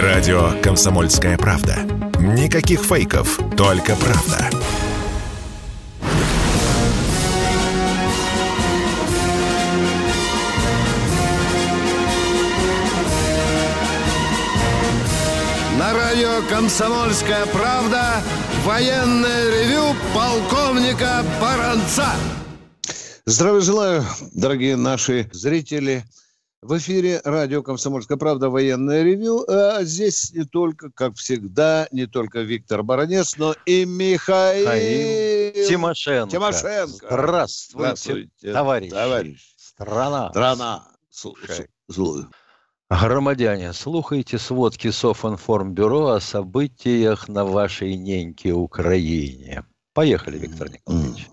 Радио «Комсомольская правда». Никаких фейков, только правда. На радио «Комсомольская правда» военное ревю полковника Баранца. Здравия желаю, дорогие наши зрители. В эфире радио «Комсомольская правда» военное ревю. А здесь не только, как всегда, не только Виктор Баранец, но и Михаил, Михаил Тимошенко. Тимошенко. Здравствуйте, Здравствуйте, товарищ. товарищ. Страна. Страна. Слушай. Слушай. Громадяне, слухайте сводки Софинформбюро о событиях на вашей неньке Украине. Поехали, Виктор Николаевич.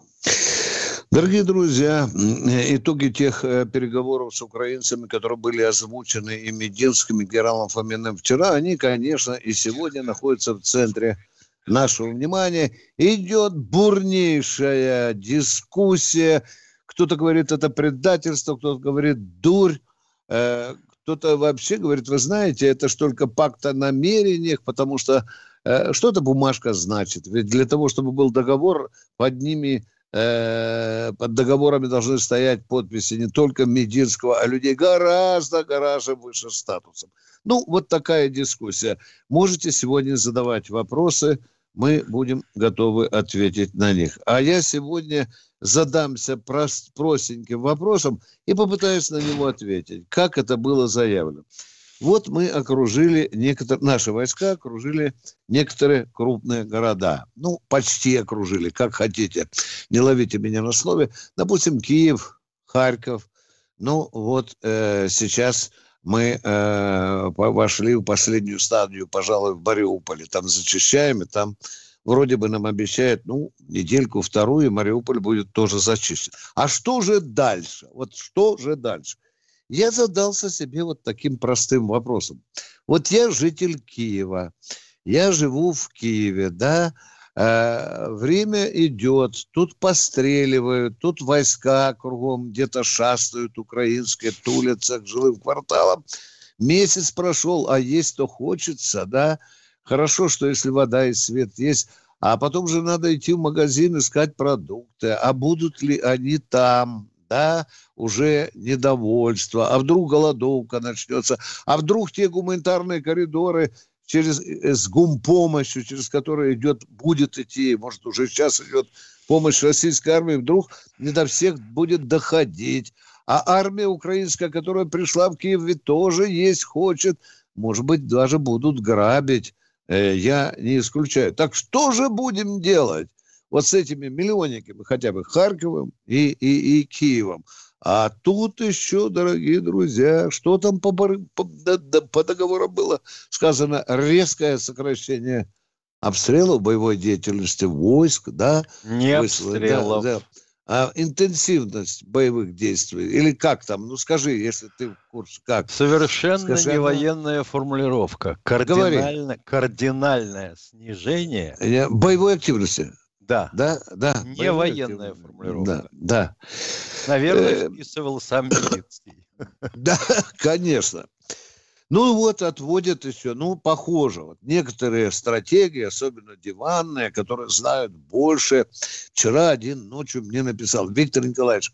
Дорогие друзья, итоги тех э, переговоров с украинцами, которые были озвучены и Мединским, и генералом Фоминым вчера, они, конечно, и сегодня находятся в центре нашего внимания. Идет бурнейшая дискуссия. Кто-то говорит, это предательство, кто-то говорит, дурь. Э, Кто-то вообще говорит, вы знаете, это ж только пакт о намерениях, потому что э, что эта бумажка значит? Ведь для того, чтобы был договор, под ними э, под договорами должны стоять подписи не только Мединского, а людей гораздо-гораздо выше статусом. Ну, вот такая дискуссия. Можете сегодня задавать вопросы, мы будем готовы ответить на них. А я сегодня задамся прост, простеньким вопросом и попытаюсь на него ответить, как это было заявлено. Вот мы окружили некоторые, наши войска окружили некоторые крупные города. Ну, почти окружили, как хотите. Не ловите меня на слове. Допустим, Киев, Харьков. Ну, вот э, сейчас мы э, вошли в последнюю стадию, пожалуй, в Мариуполе. Там зачищаем, и там вроде бы нам обещают, ну, недельку-вторую, и Мариуполь будет тоже зачищен. А что же дальше? Вот что же дальше? Я задался себе вот таким простым вопросом. Вот я житель Киева, я живу в Киеве, да, э, время идет, тут постреливают, тут войска кругом где-то шастают украинские, тулятся к жилым кварталам. Месяц прошел, а есть-то хочется, да. Хорошо, что если вода и свет есть, а потом же надо идти в магазин искать продукты. А будут ли они там, да, уже недовольство, а вдруг голодовка начнется, а вдруг те гуманитарные коридоры через, э, с гумпомощью, через которые идет, будет идти, может, уже сейчас идет помощь российской армии, вдруг не до всех будет доходить. А армия украинская, которая пришла в Киев, ведь тоже есть, хочет, может быть, даже будут грабить. Э, я не исключаю. Так что же будем делать? Вот с этими миллионниками, хотя бы Харьковым и, и, и Киевом. А тут еще, дорогие друзья, что там по, по, по договору было сказано? Резкое сокращение обстрелов, боевой деятельности войск, да? Не обстрелов. Да, да. А интенсивность боевых действий, или как там, ну скажи, если ты в курсе, как? Совершенно Скажи, не военная формулировка. Кардинально, кардинальное снижение. Я- Боевой активности. Да, Да, да. Не военная формулировка. Да, да. наверное, Э, вписывал сам Мединский. Да, конечно. Ну вот отводят еще, ну похоже, вот некоторые стратегии, особенно диванные, которые знают больше. Вчера один ночью мне написал, Виктор Николаевич,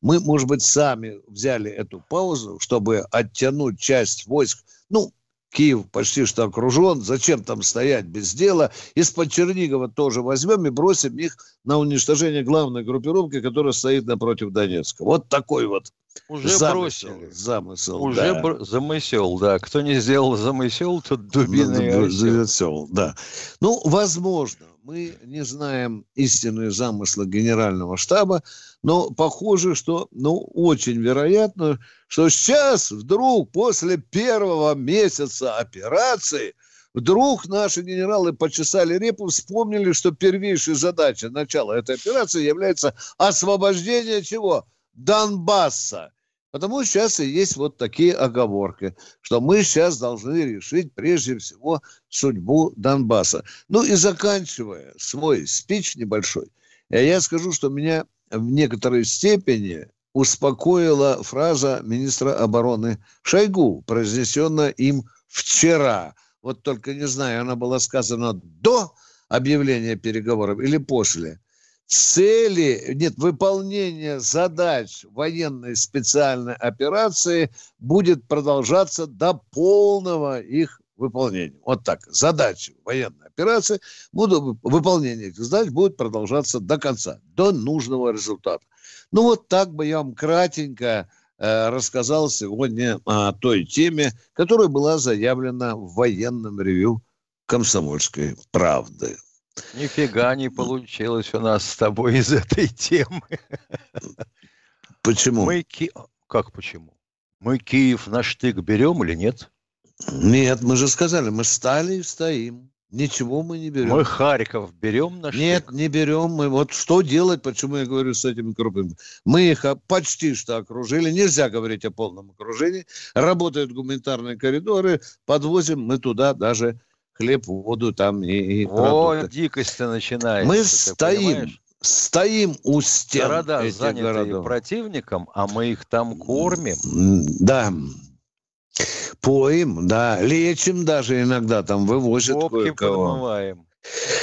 мы, может быть, сами взяли эту паузу, чтобы оттянуть часть войск, ну, Киев почти что окружен, зачем там стоять без дела? Из-под Чернигова тоже возьмем и бросим их на уничтожение главной группировки, которая стоит напротив Донецка. Вот такой вот Уже замысел. бросили. Замысел, Уже да. бр- замысел, да. Кто не сделал замысел, тот дубина и Ну, осел, да. Ну, возможно, мы не знаем истинные замыслы генерального штаба, но похоже, что, ну, очень вероятно, что сейчас вдруг после первого месяца операции вдруг наши генералы почесали репу, вспомнили, что первейшей задачей начала этой операции является освобождение чего? Донбасса. Потому сейчас и есть вот такие оговорки, что мы сейчас должны решить прежде всего судьбу Донбасса. Ну и заканчивая свой спич небольшой, я скажу, что меня в некоторой степени успокоила фраза министра обороны Шойгу, произнесенная им вчера. вот только не знаю, она была сказана до объявления переговоров или после, цели, нет, выполнение задач военной специальной операции будет продолжаться до полного их выполнения. Вот так. Задачи военной операции, будут, выполнение этих задач будет продолжаться до конца, до нужного результата. Ну вот так бы я вам кратенько э, рассказал сегодня о той теме, которая была заявлена в военном ревю комсомольской правды. Нифига не получилось у нас с тобой из этой темы. Почему? Мы Ки... Как почему? Мы Киев на штык берем или нет? Нет, мы же сказали, мы стали и стоим. Ничего мы не берем. Мы Харьков берем на штык? Нет, не берем. Мы вот что делать, почему я говорю с этими группами? Мы их почти что окружили. Нельзя говорить о полном окружении. Работают гуманитарные коридоры. Подвозим мы туда даже хлеб, воду там и, и О, дикость-то начинается. Мы стоим, понимаешь? стоим у стен Города этих заняты городов. противником, а мы их там кормим. Да. Поим, да. Лечим даже иногда, там вывозят Попки подмываем.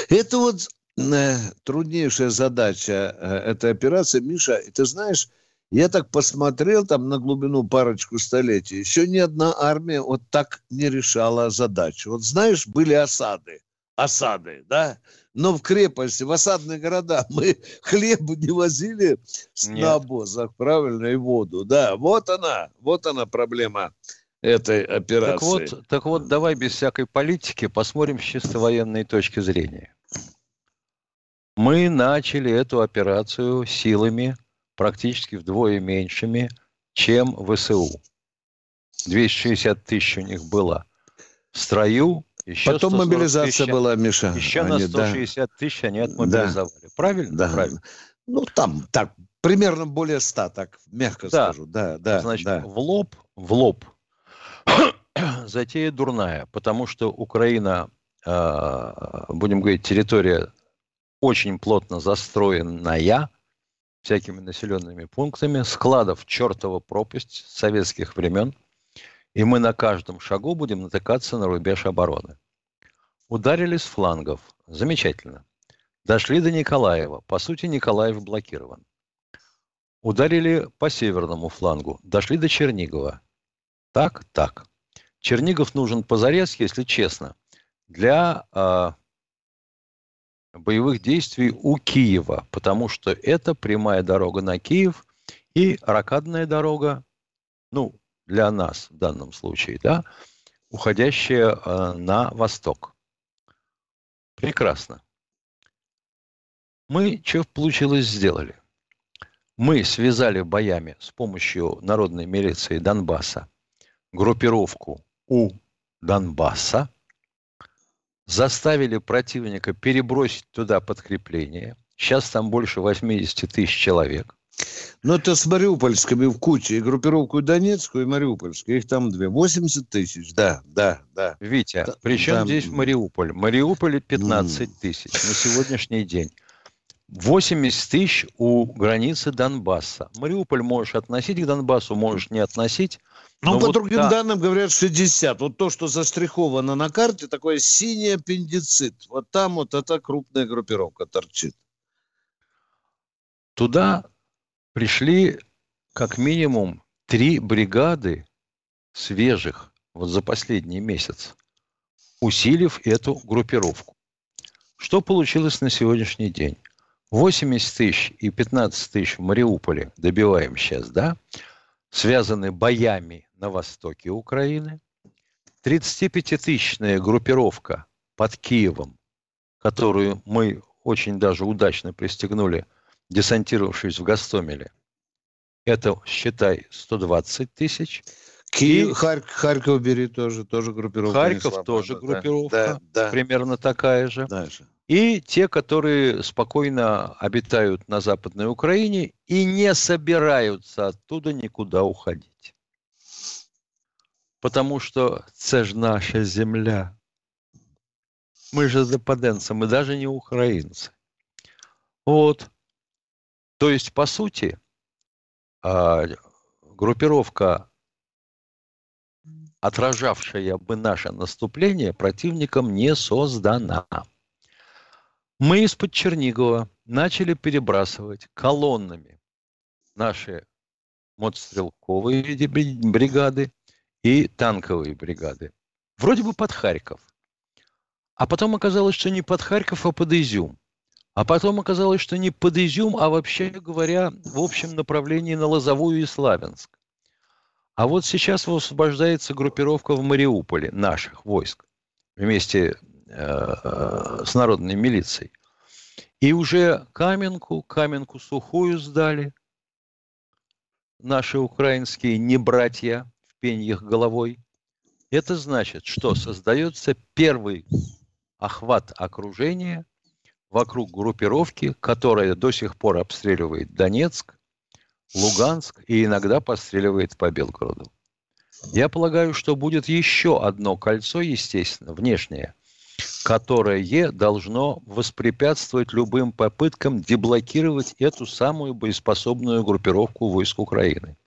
Это вот э, труднейшая задача э, этой операции. Миша, ты знаешь, я так посмотрел там на глубину парочку столетий. Еще ни одна армия вот так не решала задачу. Вот знаешь, были осады. Осады, да? Но в крепости, в осадные города мы хлеб не возили на обозах, правильно, и воду. Да, вот она, вот она проблема этой операции. Так вот, так вот, давай без всякой политики посмотрим с чисто военной точки зрения. Мы начали эту операцию силами практически вдвое меньшими, чем ВСУ. 260 тысяч у них было в строю. Еще Потом мобилизация тысяч, была, Миша. Еще они, на 160 да. тысяч они отмобилизовали. Да. Правильно? Да. Правильно. Ну, там так, примерно более 100, так мягко да. скажу. Да, да, Значит, да. в лоб, в лоб затея дурная, потому что Украина, а, будем говорить, территория очень плотно застроенная, всякими населенными пунктами, складов чертова пропасть советских времен, и мы на каждом шагу будем натыкаться на рубеж обороны. Ударили с флангов. Замечательно. Дошли до Николаева. По сути, Николаев блокирован. Ударили по северному флангу. Дошли до Чернигова. Так, так. Чернигов нужен позарез, если честно, для э, боевых действий у Киева, потому что это прямая дорога на Киев и ракадная дорога, ну, для нас в данном случае, да, уходящая э, на восток. Прекрасно. Мы что получилось сделали? Мы связали боями с помощью народной милиции Донбасса группировку у Донбасса, заставили противника перебросить туда подкрепление. Сейчас там больше 80 тысяч человек. Ну, это с Мариупольскими в куче. И группировку Донецкую, и Мариупольскую. Их там две. 80 тысяч, да, да, да. Витя, да, причем да. здесь Мариуполь? Мариуполе 15 тысяч на сегодняшний день. 80 тысяч у границы Донбасса. Мариуполь можешь относить к Донбассу, можешь не относить. Ну, по вот другим да. данным говорят 60. Вот то, что заштриховано на карте, такое синий аппендицит. Вот там вот эта крупная группировка торчит. Туда пришли как минимум три бригады свежих вот за последний месяц, усилив эту группировку. Что получилось на сегодняшний день? 80 тысяч и 15 тысяч в Мариуполе добиваем сейчас, да? связаны боями на востоке Украины. 35-тысячная группировка под Киевом, которую мы очень даже удачно пристегнули, десантировавшись в Гастомеле. Это, считай, 120 тысяч. Киев, и... Харьков, Харьков бери тоже, тоже группировка. Харьков тоже группировка, да, да, примерно такая же. Дальше и те, которые спокойно обитают на Западной Украине и не собираются оттуда никуда уходить. Потому что це ж наша земля. Мы же западенцы, мы даже не украинцы. Вот. То есть, по сути, а, группировка отражавшая бы наше наступление, противником не создана. Мы из-под Чернигова начали перебрасывать колоннами наши мотострелковые бригады и танковые бригады. Вроде бы под Харьков. А потом оказалось, что не под Харьков, а под Изюм. А потом оказалось, что не под Изюм, а вообще говоря, в общем направлении на Лозовую и Славянск. А вот сейчас высвобождается группировка в Мариуполе наших войск вместе с народной милицией. И уже Каменку, Каменку сухую сдали наши украинские небратья в пеньях головой. Это значит, что создается первый охват окружения – вокруг группировки, которая до сих пор обстреливает Донецк, Луганск и иногда постреливает по Белгороду. Я полагаю, что будет еще одно кольцо, естественно, внешнее, которое должно воспрепятствовать любым попыткам деблокировать эту самую боеспособную группировку войск Украины.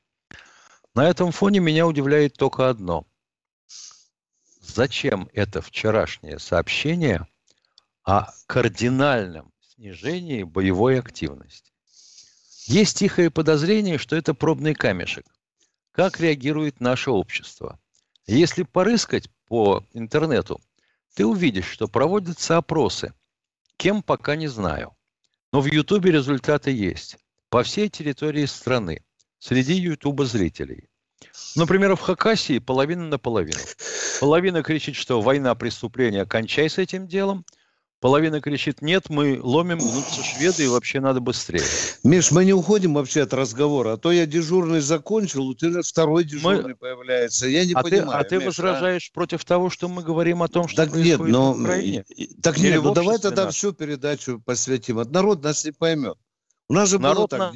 На этом фоне меня удивляет только одно. Зачем это вчерашнее сообщение – о кардинальном снижении боевой активности. Есть тихое подозрение, что это пробный камешек. Как реагирует наше общество? Если порыскать по интернету, ты увидишь, что проводятся опросы. Кем пока не знаю. Но в Ютубе результаты есть. По всей территории страны. Среди Ютуба зрителей. Например, в Хакасии половина на половину. Половина кричит, что война преступления, кончай с этим делом – Половина кричит, нет, мы ломим, гнутся шведы, и вообще надо быстрее. Миш, мы не уходим вообще от разговора, а то я дежурный закончил, у тебя второй дежурный мы... появляется. Я не а понимаю. Ты, а ты Миш, возражаешь а? против того, что мы говорим о том, что так происходит нет, но... в Украине? Так Или нет, ну давай тогда нас? всю передачу посвятим. Народ нас не поймет. У нас же Народ было так...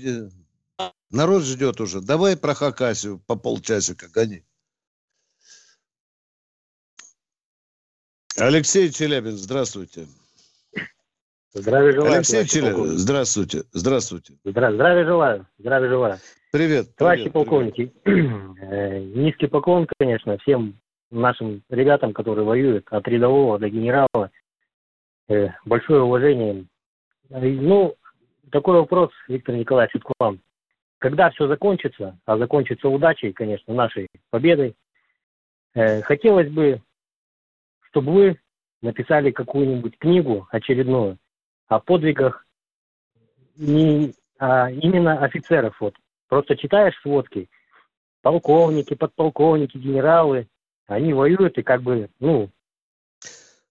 На... Народ ждет уже. Давай про Хакасию по полчасика гони. Алексей Челябин, здравствуйте. Здравия желаю. Алексей Челябин, здравствуйте. Здравствуйте. Здра- здравия желаю. Здравия желаю. Привет. Товарищи привет, полковники, э, низкий поклон, конечно, всем нашим ребятам, которые воюют, от рядового до генерала. Э, большое уважение. Ну, такой вопрос, Виктор Николаевич, к вам. Когда все закончится, а закончится удачей, конечно, нашей победой, э, хотелось бы, чтобы вы написали какую-нибудь книгу очередную о подвигах не а именно офицеров. Вот. Просто читаешь сводки, полковники, подполковники, генералы, они воюют и как бы, ну,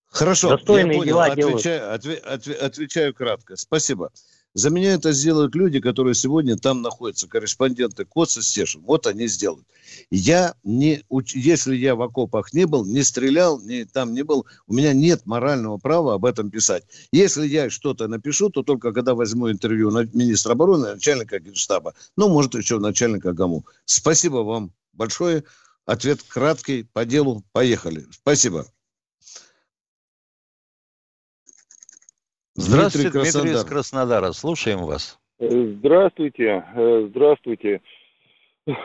Хорошо, достойные я понял. дела отвечаю, делают. Отве, отвечаю кратко. Спасибо. За меня это сделают люди, которые сегодня там находятся, корреспонденты КОЦа, Стешин. Вот они сделают. Я не, если я в окопах не был, не стрелял, не, там не был, у меня нет морального права об этом писать. Если я что-то напишу, то только когда возьму интервью на министра обороны, начальника генштаба, ну, может, еще начальника ГАМУ. Спасибо вам большое. Ответ краткий, по делу. Поехали. Спасибо. Здравствуйте, Дмитрий, Дмитрий из Краснодара. Слушаем вас. Здравствуйте, э, здравствуйте.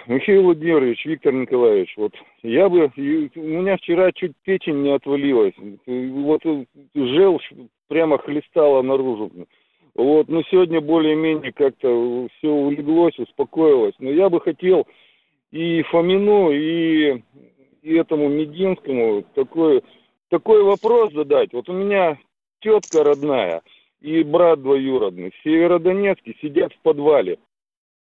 Михаил Владимирович, Виктор Николаевич, вот я бы, у меня вчера чуть печень не отвалилась, вот желчь прямо хлестала наружу. Вот, но сегодня более-менее как-то все улеглось, успокоилось. Но я бы хотел и Фомину, и, и этому Мединскому такой, такой вопрос задать. Вот у меня тетка родная и брат двоюродный в Северодонецке сидят в подвале.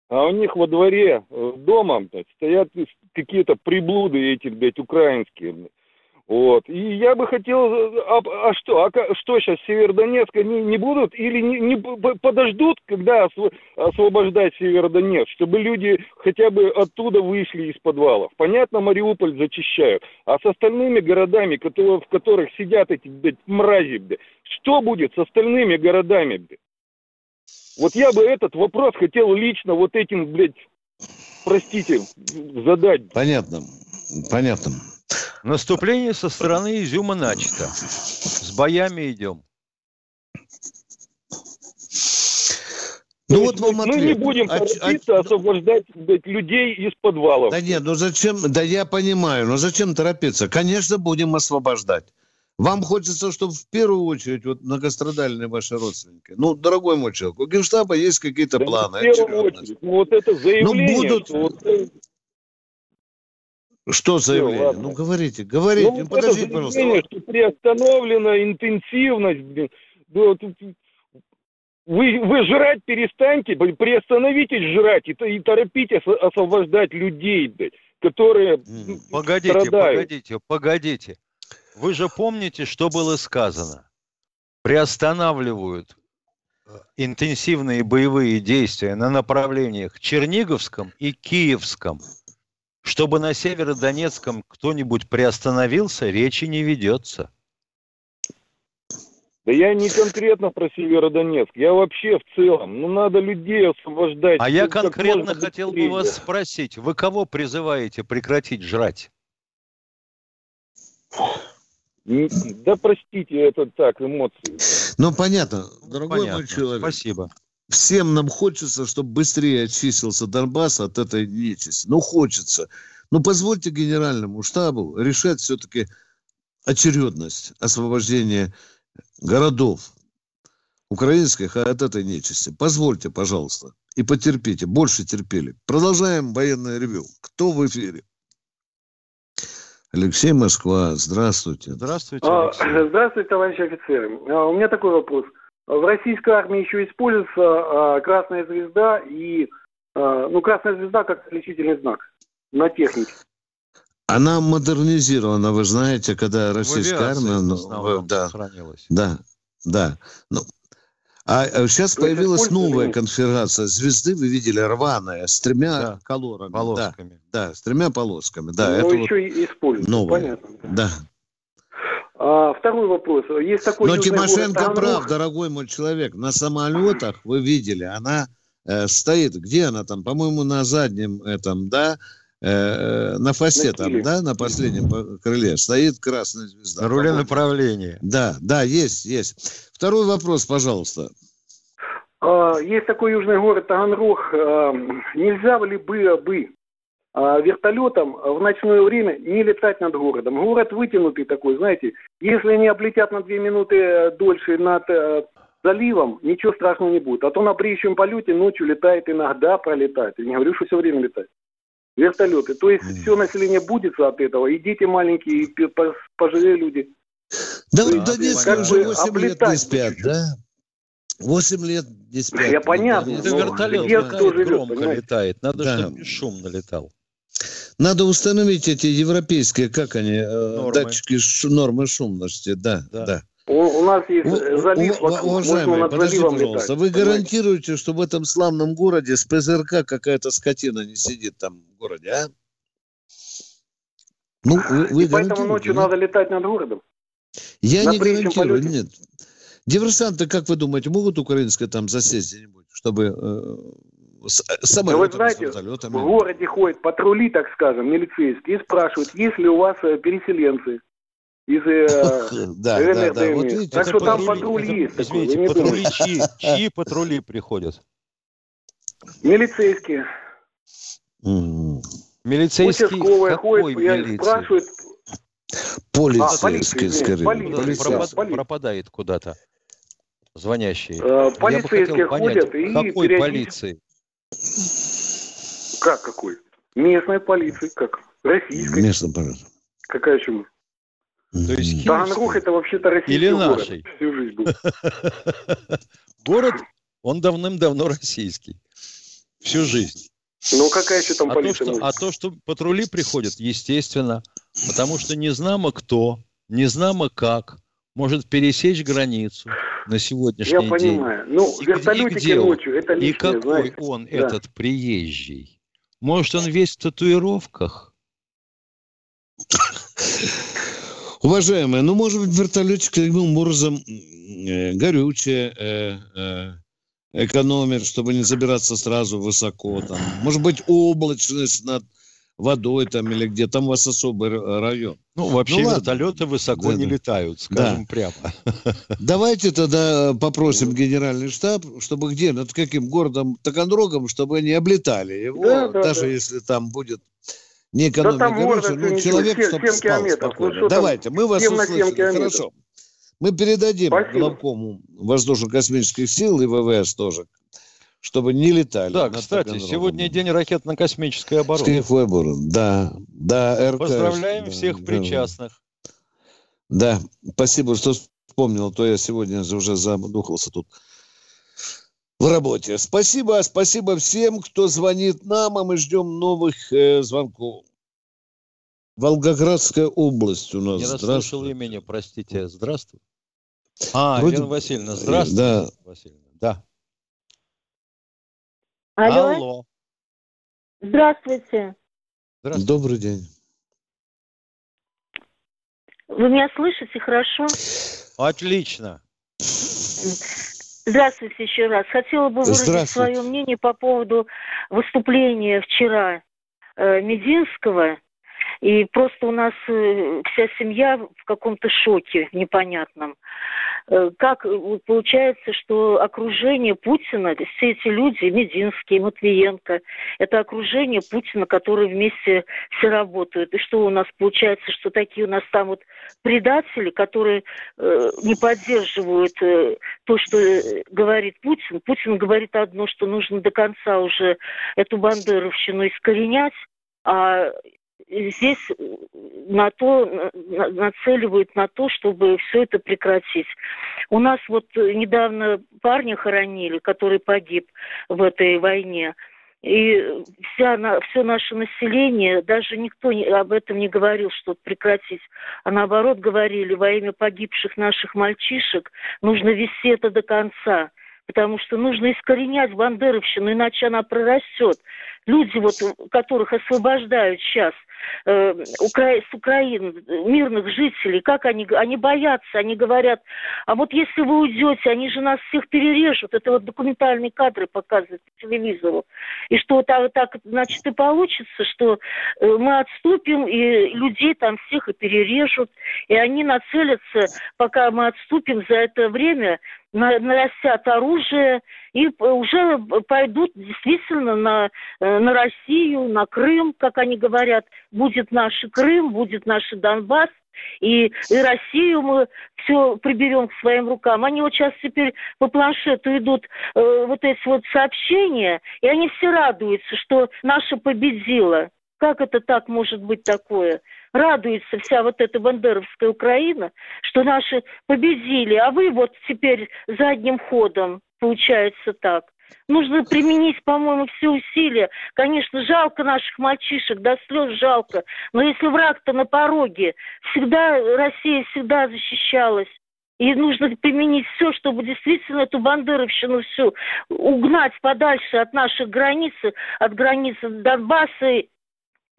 А у них во дворе э, дома блядь, стоят какие-то приблуды эти, блядь, украинские. Вот. И я бы хотел, а, а что, а что сейчас, Северодонецк не, не будут или не, не подождут, когда освобождать Северодонецк, чтобы люди хотя бы оттуда вышли из подвалов. Понятно, Мариуполь зачищают, а с остальными городами, которые, в которых сидят эти, блядь, мрази, блядь, что будет с остальными городами, блядь? Вот я бы этот вопрос хотел лично вот этим, блядь, простите, задать. Понятно, понятно. Наступление со стороны Изюма начато. С боями идем. Ну То вот вам мы ответ. не будем А- а- торопиться освобождать блядь, людей из подвалов. Да нет, ну зачем, да я понимаю, но зачем торопиться? Конечно, будем освобождать. Вам хочется, чтобы в первую очередь вот многострадальные ваши родственники. Ну, дорогой мой человек, у Генштаба есть какие-то Да планы. в первую очередь. Ну, вот это заявление, будут- что вот, Что заявление? ладно. ну, говорите, говорите. ну, вот Подождите, это пожалуйста. что приостановлена интенсивность. блин. Вы, вы жрать перестаньте, приостановитесь жрать и, и торопитесь ос- освобождать людей, блядь, которые м, Погодите, страдают. погодите, погодите. Вы же помните, что было сказано? Приостанавливают интенсивные боевые действия на направлениях Черниговском и Киевском. Чтобы на Северодонецком кто-нибудь приостановился, речи не ведется. Да я не конкретно про Северодонецк, я вообще в целом. Ну, надо людей освобождать. А я конкретно хотел бы быстрее. вас спросить, вы кого призываете прекратить жрать? Да простите, это так, эмоции. Ну, понятно, дорогой Понятно. мой человек. Спасибо. Всем нам хочется, чтобы быстрее очистился Донбасс от этой нечисти. Ну, хочется. Но позвольте генеральному штабу решать все-таки очередность освобождения городов украинских от этой нечисти. Позвольте, пожалуйста, и потерпите. Больше терпели. Продолжаем военное ревю. Кто в эфире? Алексей Москва, здравствуйте. Здравствуйте, Алексей. Здравствуйте, товарищи офицеры. А, У меня такой вопрос. В российской армии еще используется а, красная звезда и а, ну красная звезда как отличительный знак на технике. Она модернизирована, вы знаете, когда российская армия... ну, да. Да, да. Ну, а сейчас То появилась новая конфигурация звезды, вы видели, рваная, с тремя Да, колорами. Полосками. Да, да, с тремя полосками. Да, Но это вот еще и используется. новое. Понятно. Да. А, второй вопрос. Есть такой Но город Тимошенко Таганрог. прав, дорогой мой человек. На самолетах, вы видели, она э, стоит, где она там, по-моему, на заднем этом, да, э, на фасе На там, киле. да, на последнем по- крыле стоит красная звезда. На руле направления. Да, да, есть, есть. Второй вопрос, пожалуйста. А, Есть такой южный город Таганрог. А, Нельзя ли было бы а, вертолетом в ночное время не летать над городом? Город вытянутый такой, знаете. Если они облетят на две минуты э, дольше над э, заливом, ничего страшного не будет. А то на бреющем полете ночью летает иногда, пролетает. Я не говорю, что все время летает. Вертолеты. То есть все население будется от этого. И дети маленькие, и пожилые люди. Да, То в Донецке как уже бы 8 лет не спят, да? 8 лет не спят. Я понятно, Донецке. Это Ну, вертолет где кто живет, громко понимаете? летает. Надо, Да. чтобы бесшумно летал. Надо установить эти европейские, как они, э, Нормы. датчики ш- нормы шумности, да, Да. да. У, у нас есть залив у- вокруг, можно уважаемые, подождите, пожалуйста, летать. вы понимаете? гарантируете, что в этом славном городе с ПЗРК какая-то скотина не сидит там в городе, а? Ну, вы, вы И поэтому ночью да? надо летать над городом. Я на не гарантирую, полете. нет. Диверсанты, как вы думаете, могут украинское там засесть где-нибудь, чтобы э, с, э, с Да вы самолетами, знаете, с вертолетами? В городе ходят патрули, так скажем, милицейские, и спрашивают, есть ли у вас э, переселенцы из э, Да, да, да. Вот видите, Так что там патрули. это, есть такой, извините, не патрули чьи, чьи патрули приходят? Милицейские. Милицейские Участковые ходят, милиции? спрашивают, Полицейские, полиция, извините, скорее. Полицейские. пропад- пропадает куда-то звонящие. э, полицейские хотел понять, ходят и какой периодически... полиции? Как какой? Местной полиции, как? Российской. Местно, пожалуйста. Какая еще? То есть Таганрог это вообще-то российский Или город. нашей? Всю жизнь был. Город, он давным-давно российский. Всю жизнь. Ну какая еще там А то, полиция что, может? а то, что патрули приходят, естественно, потому что не знамо кто, не знамо как может пересечь границу на сегодняшний Я день. понимаю. Ну, И где- и вертолетики где он? ночью, это И лишнее, какой знаете. он, Да. этот приезжий? Может, он весь в татуировках? Уважаемые, ну, может быть, вертолетик таким образом э, горючее э, э, экономит, чтобы не забираться сразу высоко. Там. Может быть, облачность над водой там или где. Там у вас особый район. Ну, вообще ну, вертолеты высоко да, не да. летают, скажем да. прямо. Давайте тогда попросим генеральный штаб, чтобы где, над каким городом Таганрогом, чтобы они облетали его, да, да, даже да. если там будет не экономия да короче, ну, человек, 7, чтобы 7 спал спокойно. Ну, Давайте, мы вас услышали. Хорошо. Мы передадим Спасибо. главкому воздушно-космических сил и ВВС тоже чтобы не летали. Да, кстати, сегодня день ракетно-космической обороны. обороны, да. да РК, Поздравляем да, всех причастных. Да, спасибо, что вспомнил, а то я сегодня уже задухался тут в работе. Спасибо, спасибо всем, кто звонит нам, а мы ждем новых э, звонков. Волгоградская область у нас. Не расслышал имени, простите. Здравствуй. А, Вроде... Лена Васильевна, здравствуйте. Да. Васильевна. Алло. Алло. Здравствуйте. Здравствуйте. Добрый день. Вы меня слышите хорошо? Отлично. Здравствуйте еще раз. Хотела бы выразить свое мнение по поводу выступления вчера э, Мединского. И просто у нас э, вся семья в каком-то шоке непонятном. Э, как э, получается, что окружение Путина, все эти люди, Мединский, Матвиенко, это окружение Путина, которые вместе все работают. И что у нас получается, что такие у нас там вот предатели, которые э, не поддерживают э, то, что э, говорит Путин. Путин говорит одно, что нужно до конца уже эту бандеровщину искоренять, а здесь на то, нацеливают на то, чтобы все это прекратить. У нас вот недавно парня хоронили, который погиб в этой войне. И вся, все наше население, даже никто не, об этом не говорил, что прекратить, а наоборот говорили, во имя погибших наших мальчишек нужно вести это до конца потому что нужно искоренять бандеровщину, иначе она прорастет. Люди, вот, которых освобождают сейчас э, Укра... с Украины, мирных жителей, как они, они боятся, они говорят, а вот если вы уйдете, они же нас всех перережут. Это вот документальные кадры показывают по телевизору. И что так, так значит, и получится, что э, мы отступим, и людей там всех и перережут, и они нацелятся, пока мы отступим за это время, нарастят оружие и уже пойдут действительно на, э, на Россию, на Крым, как они говорят, будет наш Крым, будет наш Донбасс, и, и Россию мы все приберем к своим рукам. Они вот сейчас теперь по планшету идут э, вот эти вот сообщения, и они все радуются, что наша победила. Как это так может быть такое? радуется вся вот эта бандеровская Украина, что наши победили, а вы вот теперь задним ходом, получается так. Нужно применить, по-моему, все усилия. Конечно, жалко наших мальчишек, до слез жалко. Но если враг-то на пороге, всегда Россия всегда защищалась. И нужно применить все, чтобы действительно эту бандеровщину всю угнать подальше от наших границ, от границы Донбасса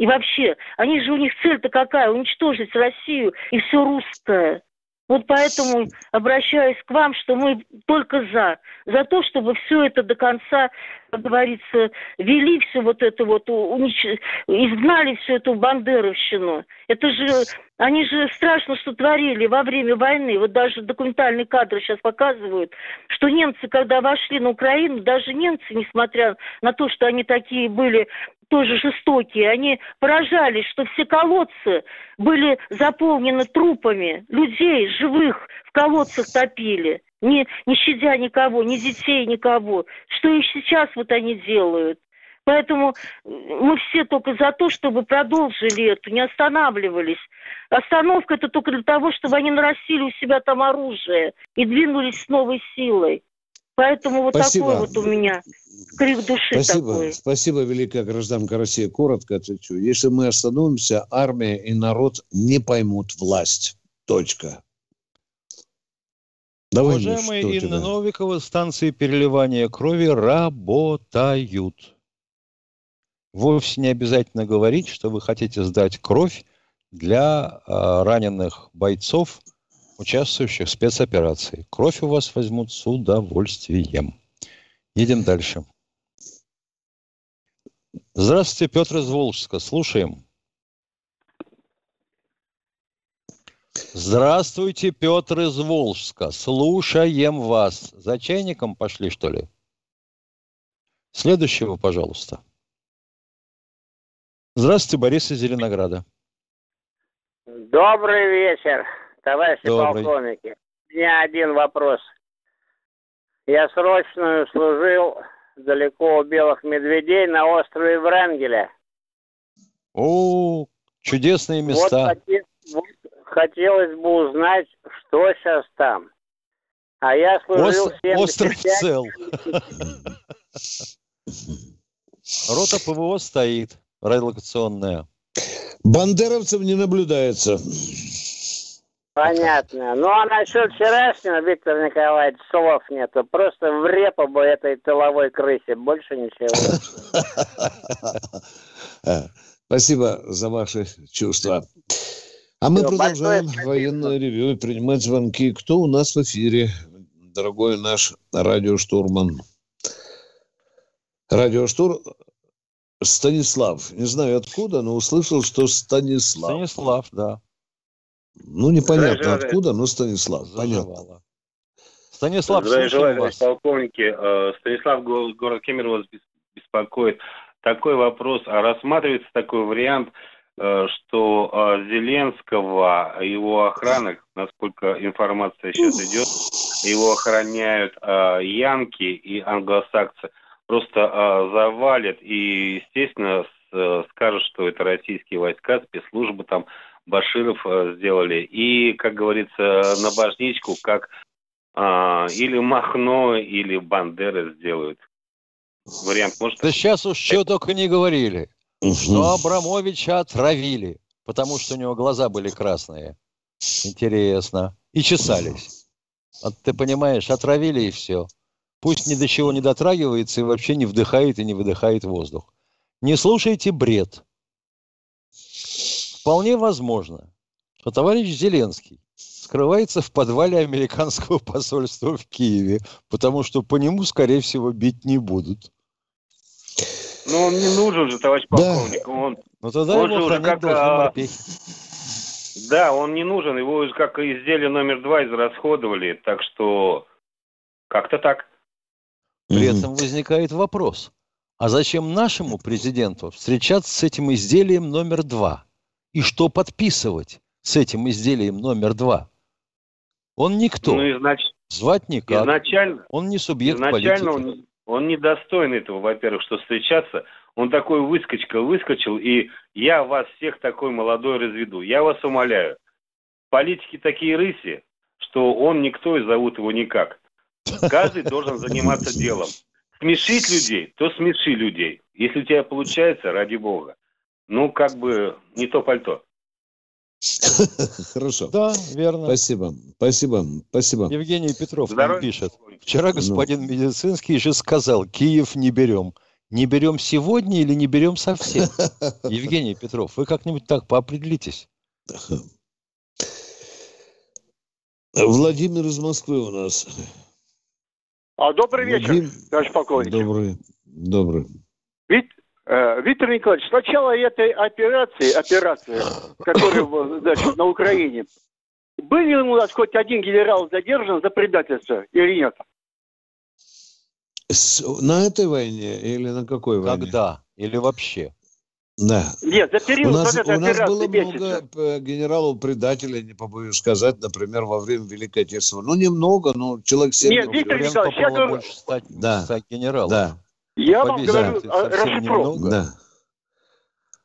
и вообще, они же у них цель-то какая? Уничтожить Россию и все русское. Вот поэтому обращаюсь к вам, что мы только за. За то, чтобы все это до конца, как говорится, вели все вот это вот, унич... изгнали всю эту бандеровщину. Это же, они же страшно, что творили во время войны. Вот даже документальные кадры сейчас показывают, что немцы, когда вошли на Украину, даже немцы, несмотря на то, что они такие были тоже жестокие, они поражались, что все колодцы были заполнены трупами людей живых, в колодцах топили, не, не щадя никого, ни детей, никого. Что и сейчас вот они делают. Поэтому мы все только за то, чтобы продолжили это, не останавливались. Остановка это только для того, чтобы они нарастили у себя там оружие и двинулись с новой силой. Поэтому вот Спасибо. такой вот у меня крик души Спасибо. такой. Спасибо, великая гражданка России. Коротко отвечу. Если мы остановимся, армия и народ не поймут власть. Точка. Давай, Уважаемая Инна тебя? Новикова, станции переливания крови работают. Вовсе не обязательно говорить, что вы хотите сдать кровь для э, раненых бойцов – участвующих в спецоперации. Кровь у вас возьмут с удовольствием. Едем дальше. Здравствуйте, Петр из Волжска. Слушаем. Здравствуйте, Петр из Волжска. Слушаем вас. За чайником пошли, что ли? Следующего, пожалуйста. Здравствуйте, Борис из Зеленограда. Добрый вечер, товарищи Добрый. полковники. У меня один вопрос. Я срочную служил далеко у белых медведей на острове Врангеля. О, чудесные места. Вот, вот хотелось бы узнать, что сейчас там. А я служил Ос- 75... Остров цел. Рота ПВО стоит, радиолокационная. Бандеровцев не наблюдается. Понятно. Ну, а насчет вчерашнего, Виктор Николаевич, слов нету. Просто в репу бы этой тыловой крысе. Больше ничего. Спасибо за ваши чувства. А мы Все, продолжаем военное ревю и принимать звонки. Кто у нас в эфире? Дорогой наш радиоштурман. Радиоштур Станислав. Не знаю откуда, но услышал, что Станислав. Станислав, да. Ну, непонятно Здравия откуда, но Станислав. Заживало. Понятно. Станислав, Здравия желаю, вас. полковники. Э, Станислав, город Кемерово вас беспокоит. Такой вопрос. А рассматривается такой вариант, э, что э, Зеленского, его охрана, насколько информация сейчас идет, его охраняют янки и англосаксы, просто завалят и, естественно, скажут, что это российские войска, спецслужбы там Баширов э, сделали. И, как говорится, на божничку, как а, или Махно, или Бандеры сделают. Вариант может... Да сейчас уж что только не говорили. Что Абрамовича отравили, потому что у него глаза были красные. Интересно. И чесались. Вот ты понимаешь, отравили и все. Пусть ни до чего не дотрагивается и вообще не вдыхает и не выдыхает воздух. Не слушайте бред. Вполне возможно, что товарищ Зеленский скрывается в подвале американского посольства в Киеве, потому что по нему, скорее всего, бить не будут. Но он не нужен же, товарищ полковник. Да. Он, ну тогда он его уже как, а... Да, он не нужен. Его уже как изделие номер два израсходовали. Так что как-то так. При этом возникает вопрос. А зачем нашему президенту встречаться с этим изделием номер два? И что подписывать с этим изделием номер два. Он никто. Ну, изнач... Звать никак. Изначально, он не субъект изначально политики. Он, он не достоин этого, во-первых, что встречаться. Он такой выскочка выскочил, и я вас всех такой молодой разведу. Я вас умоляю. Политики такие рыси, что он никто и зовут его никак. Каждый должен заниматься делом. Смешить людей, то смеши людей. Если у тебя получается, ради бога ну, как бы не то пальто. Хорошо. Да, верно. Спасибо. Спасибо. Спасибо. Евгений Петров пишет. Вчера ну. господин ну. Медицинский же сказал, Киев не берем. Не берем сегодня или не берем совсем? Евгений Петров, вы как-нибудь так поопределитесь. Владимир из Москвы у нас. А, добрый вечер, Владим... товарищ полковник. Добрый. Добрый. Э, Виктор Николаевич, с начала этой операции, операции, которая значит, на Украине, был ли у нас хоть один генерал задержан за предательство или нет? На этой войне или на какой войне? Когда? Или вообще? Да. Нет, за период у нас, вот этой у нас было месяца. много генералов-предателей, не побоюсь сказать, например, во время Великой Отечественной. Ну, немного, но человек 7 Нет, Виктор Николаевич, я говорю... Стать, да. стать генералом. Да. Я вам говорю а, расшифровку. Да.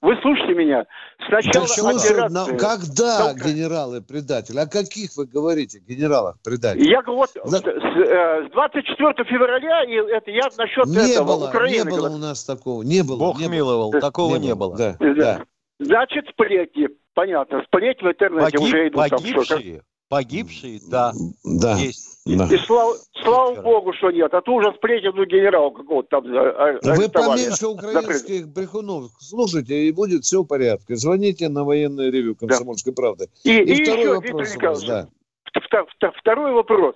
Вы слушайте меня. Сначала да операция... Нам, когда Только... генералы предатели? О каких вы говорите генералах предателей? Я говорю, вот За... с, э, с 24 февраля, и это я насчет не этого, было, Украины. Не было говорю. у нас такого, не было. Бог не миловал, было. такого не, не было. Да, да. Значит, сплетни. Понятно, сплетни в интернете Погиб, уже идут. Погибшие, там, Погибшие, да, да. есть. Да. И слава, слава богу, что нет. А то уже сплетен ну, генерал какого-то там а, Вы поменьше украинских Закрыт. брехунов слушайте, и будет все в порядке. Звоните на военное ревю «Комсомольской да. правды». И, и, и второй еще, вопрос Виктор вас, да. Второй вопрос.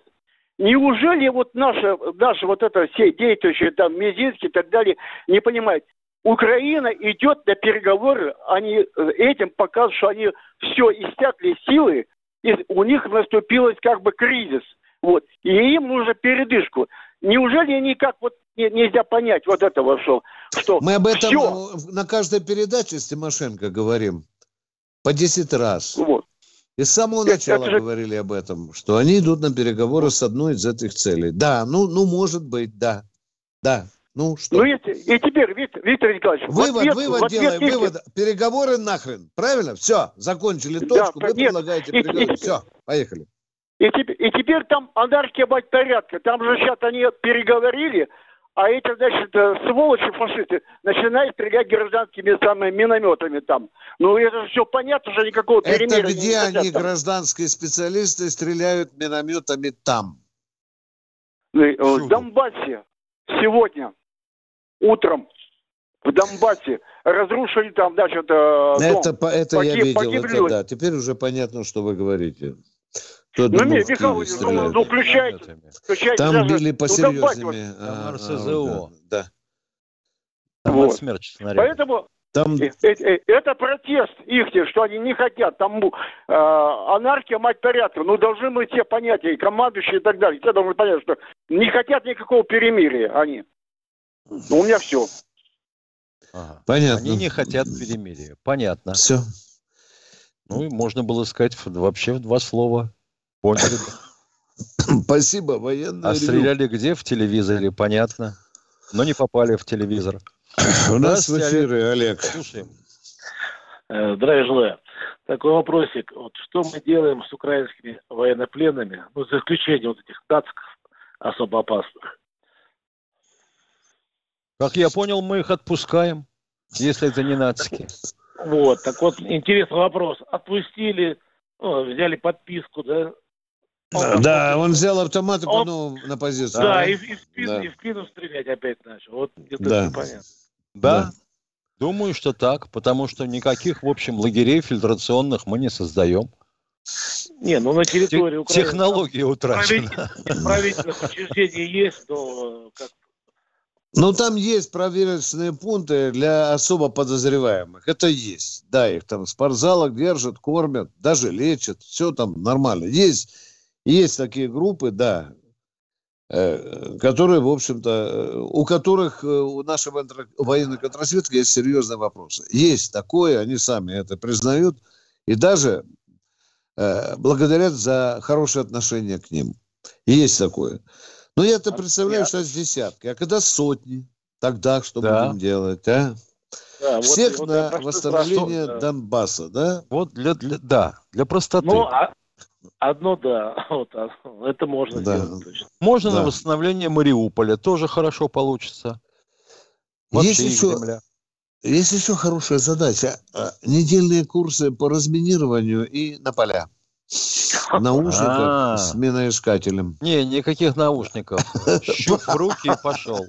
Неужели вот наша, наша вот эта все действующие там Мизинский и так далее не понимает, Украина идет на переговоры, они э, этим показывают, что они все истякли силы, и у них наступилось как бы кризис. Вот. И им нужно передышку. Неужели никак вот нельзя понять вот этого, что, что Мы об этом все... на каждой передаче с Тимошенко говорим по 10 раз. Вот. И с самого начала это же... говорили об этом, что они идут на переговоры с одной из этих целей. Да, ну, ну может быть, да. Да. Ну что? Ну и, и теперь, Виктор, Виктор Николаевич, вывод, ответ, вывод делаем, их... вывод. Переговоры нахрен. Правильно? Все, закончили точку. Да, Вы нет, предлагаете и, переговоры. И, Все, поехали. И, и теперь там анархия бать порядка. Там же сейчас они переговорили, а эти, значит, э, сволочи фашисты начинают стрелять гражданскими самыми минометами там. Ну, это же все понятно, что никакого перемирия Это где не они, там. гражданские специалисты, стреляют минометами там? Э, в Донбассе сегодня утром в Донбассе разрушили там, значит, э, это, дом. Это Погиб, я видел, погибли. это да. Теперь уже понятно, что вы говорите. Кто ну, нет, Михаил, ну, ну, включайте, включайте. Там даже, били посерьезнее. Ну, а, РСЗО. Да. Там вот. смерч. Поэтому там... Э, э, это протест их, что они не хотят. Там э, анархия, мать порядка. Ну, должны мы все понять, и командующие и так далее. Все должны понять, что не хотят никакого перемирия они. Ну, у меня все. Ага. Понятно. Они не хотят перемирия. Понятно. Все. Ну, и можно было сказать вообще в два слова. Поняли. Спасибо, военные. А стреляли где? В телевизоре, понятно. Но не попали в телевизор. У нас в эфире, Олег. Слушаем. Э, здравия желаю. Такой вопросик. Вот что мы делаем с украинскими военнопленными, ну, за исключением вот этих датских особо опасных? Как я понял, мы их отпускаем, если это не нацики. Вот, так вот, интересный вопрос. Отпустили, ну, взяли подписку, да? Он, да, он, он взял автомат и он, на позицию. Да, и, и, в спину, да. и в спину стрелять опять начал. Вот это да. непонятно. Да. да. Думаю, что так, потому что никаких, в общем, лагерей фильтрационных мы не создаем. Не, ну на территории Украины... Технология утрачена. Правительственных учреждений есть, но как ну, там есть проверочные пункты для особо подозреваемых. Это есть. Да, их там в спортзалах держат, кормят, даже лечат. Все там нормально. Есть, есть такие группы, да, э, которые, в общем-то, э, у которых э, у нашей военной контрразведки есть серьезные вопросы. Есть такое, они сами это признают и даже благодарят за хорошее отношение к ним. Есть такое. Ну, я-то представляю, что с десятки. А когда сотни, тогда что да. будем делать, а? Да, Всех вот, на вот восстановление да. Донбасса, да? Вот для, для, да, для простоты. Ну, а, одно да, вот, а, это можно да. делать точно. Можно да. на восстановление Мариуполя, тоже хорошо получится. Вообще есть еще, земля. есть еще хорошая задача. А, недельные курсы по разминированию и на поля. Наушников с миноискателем. Не, никаких наушников. Щуп в руки и пошел.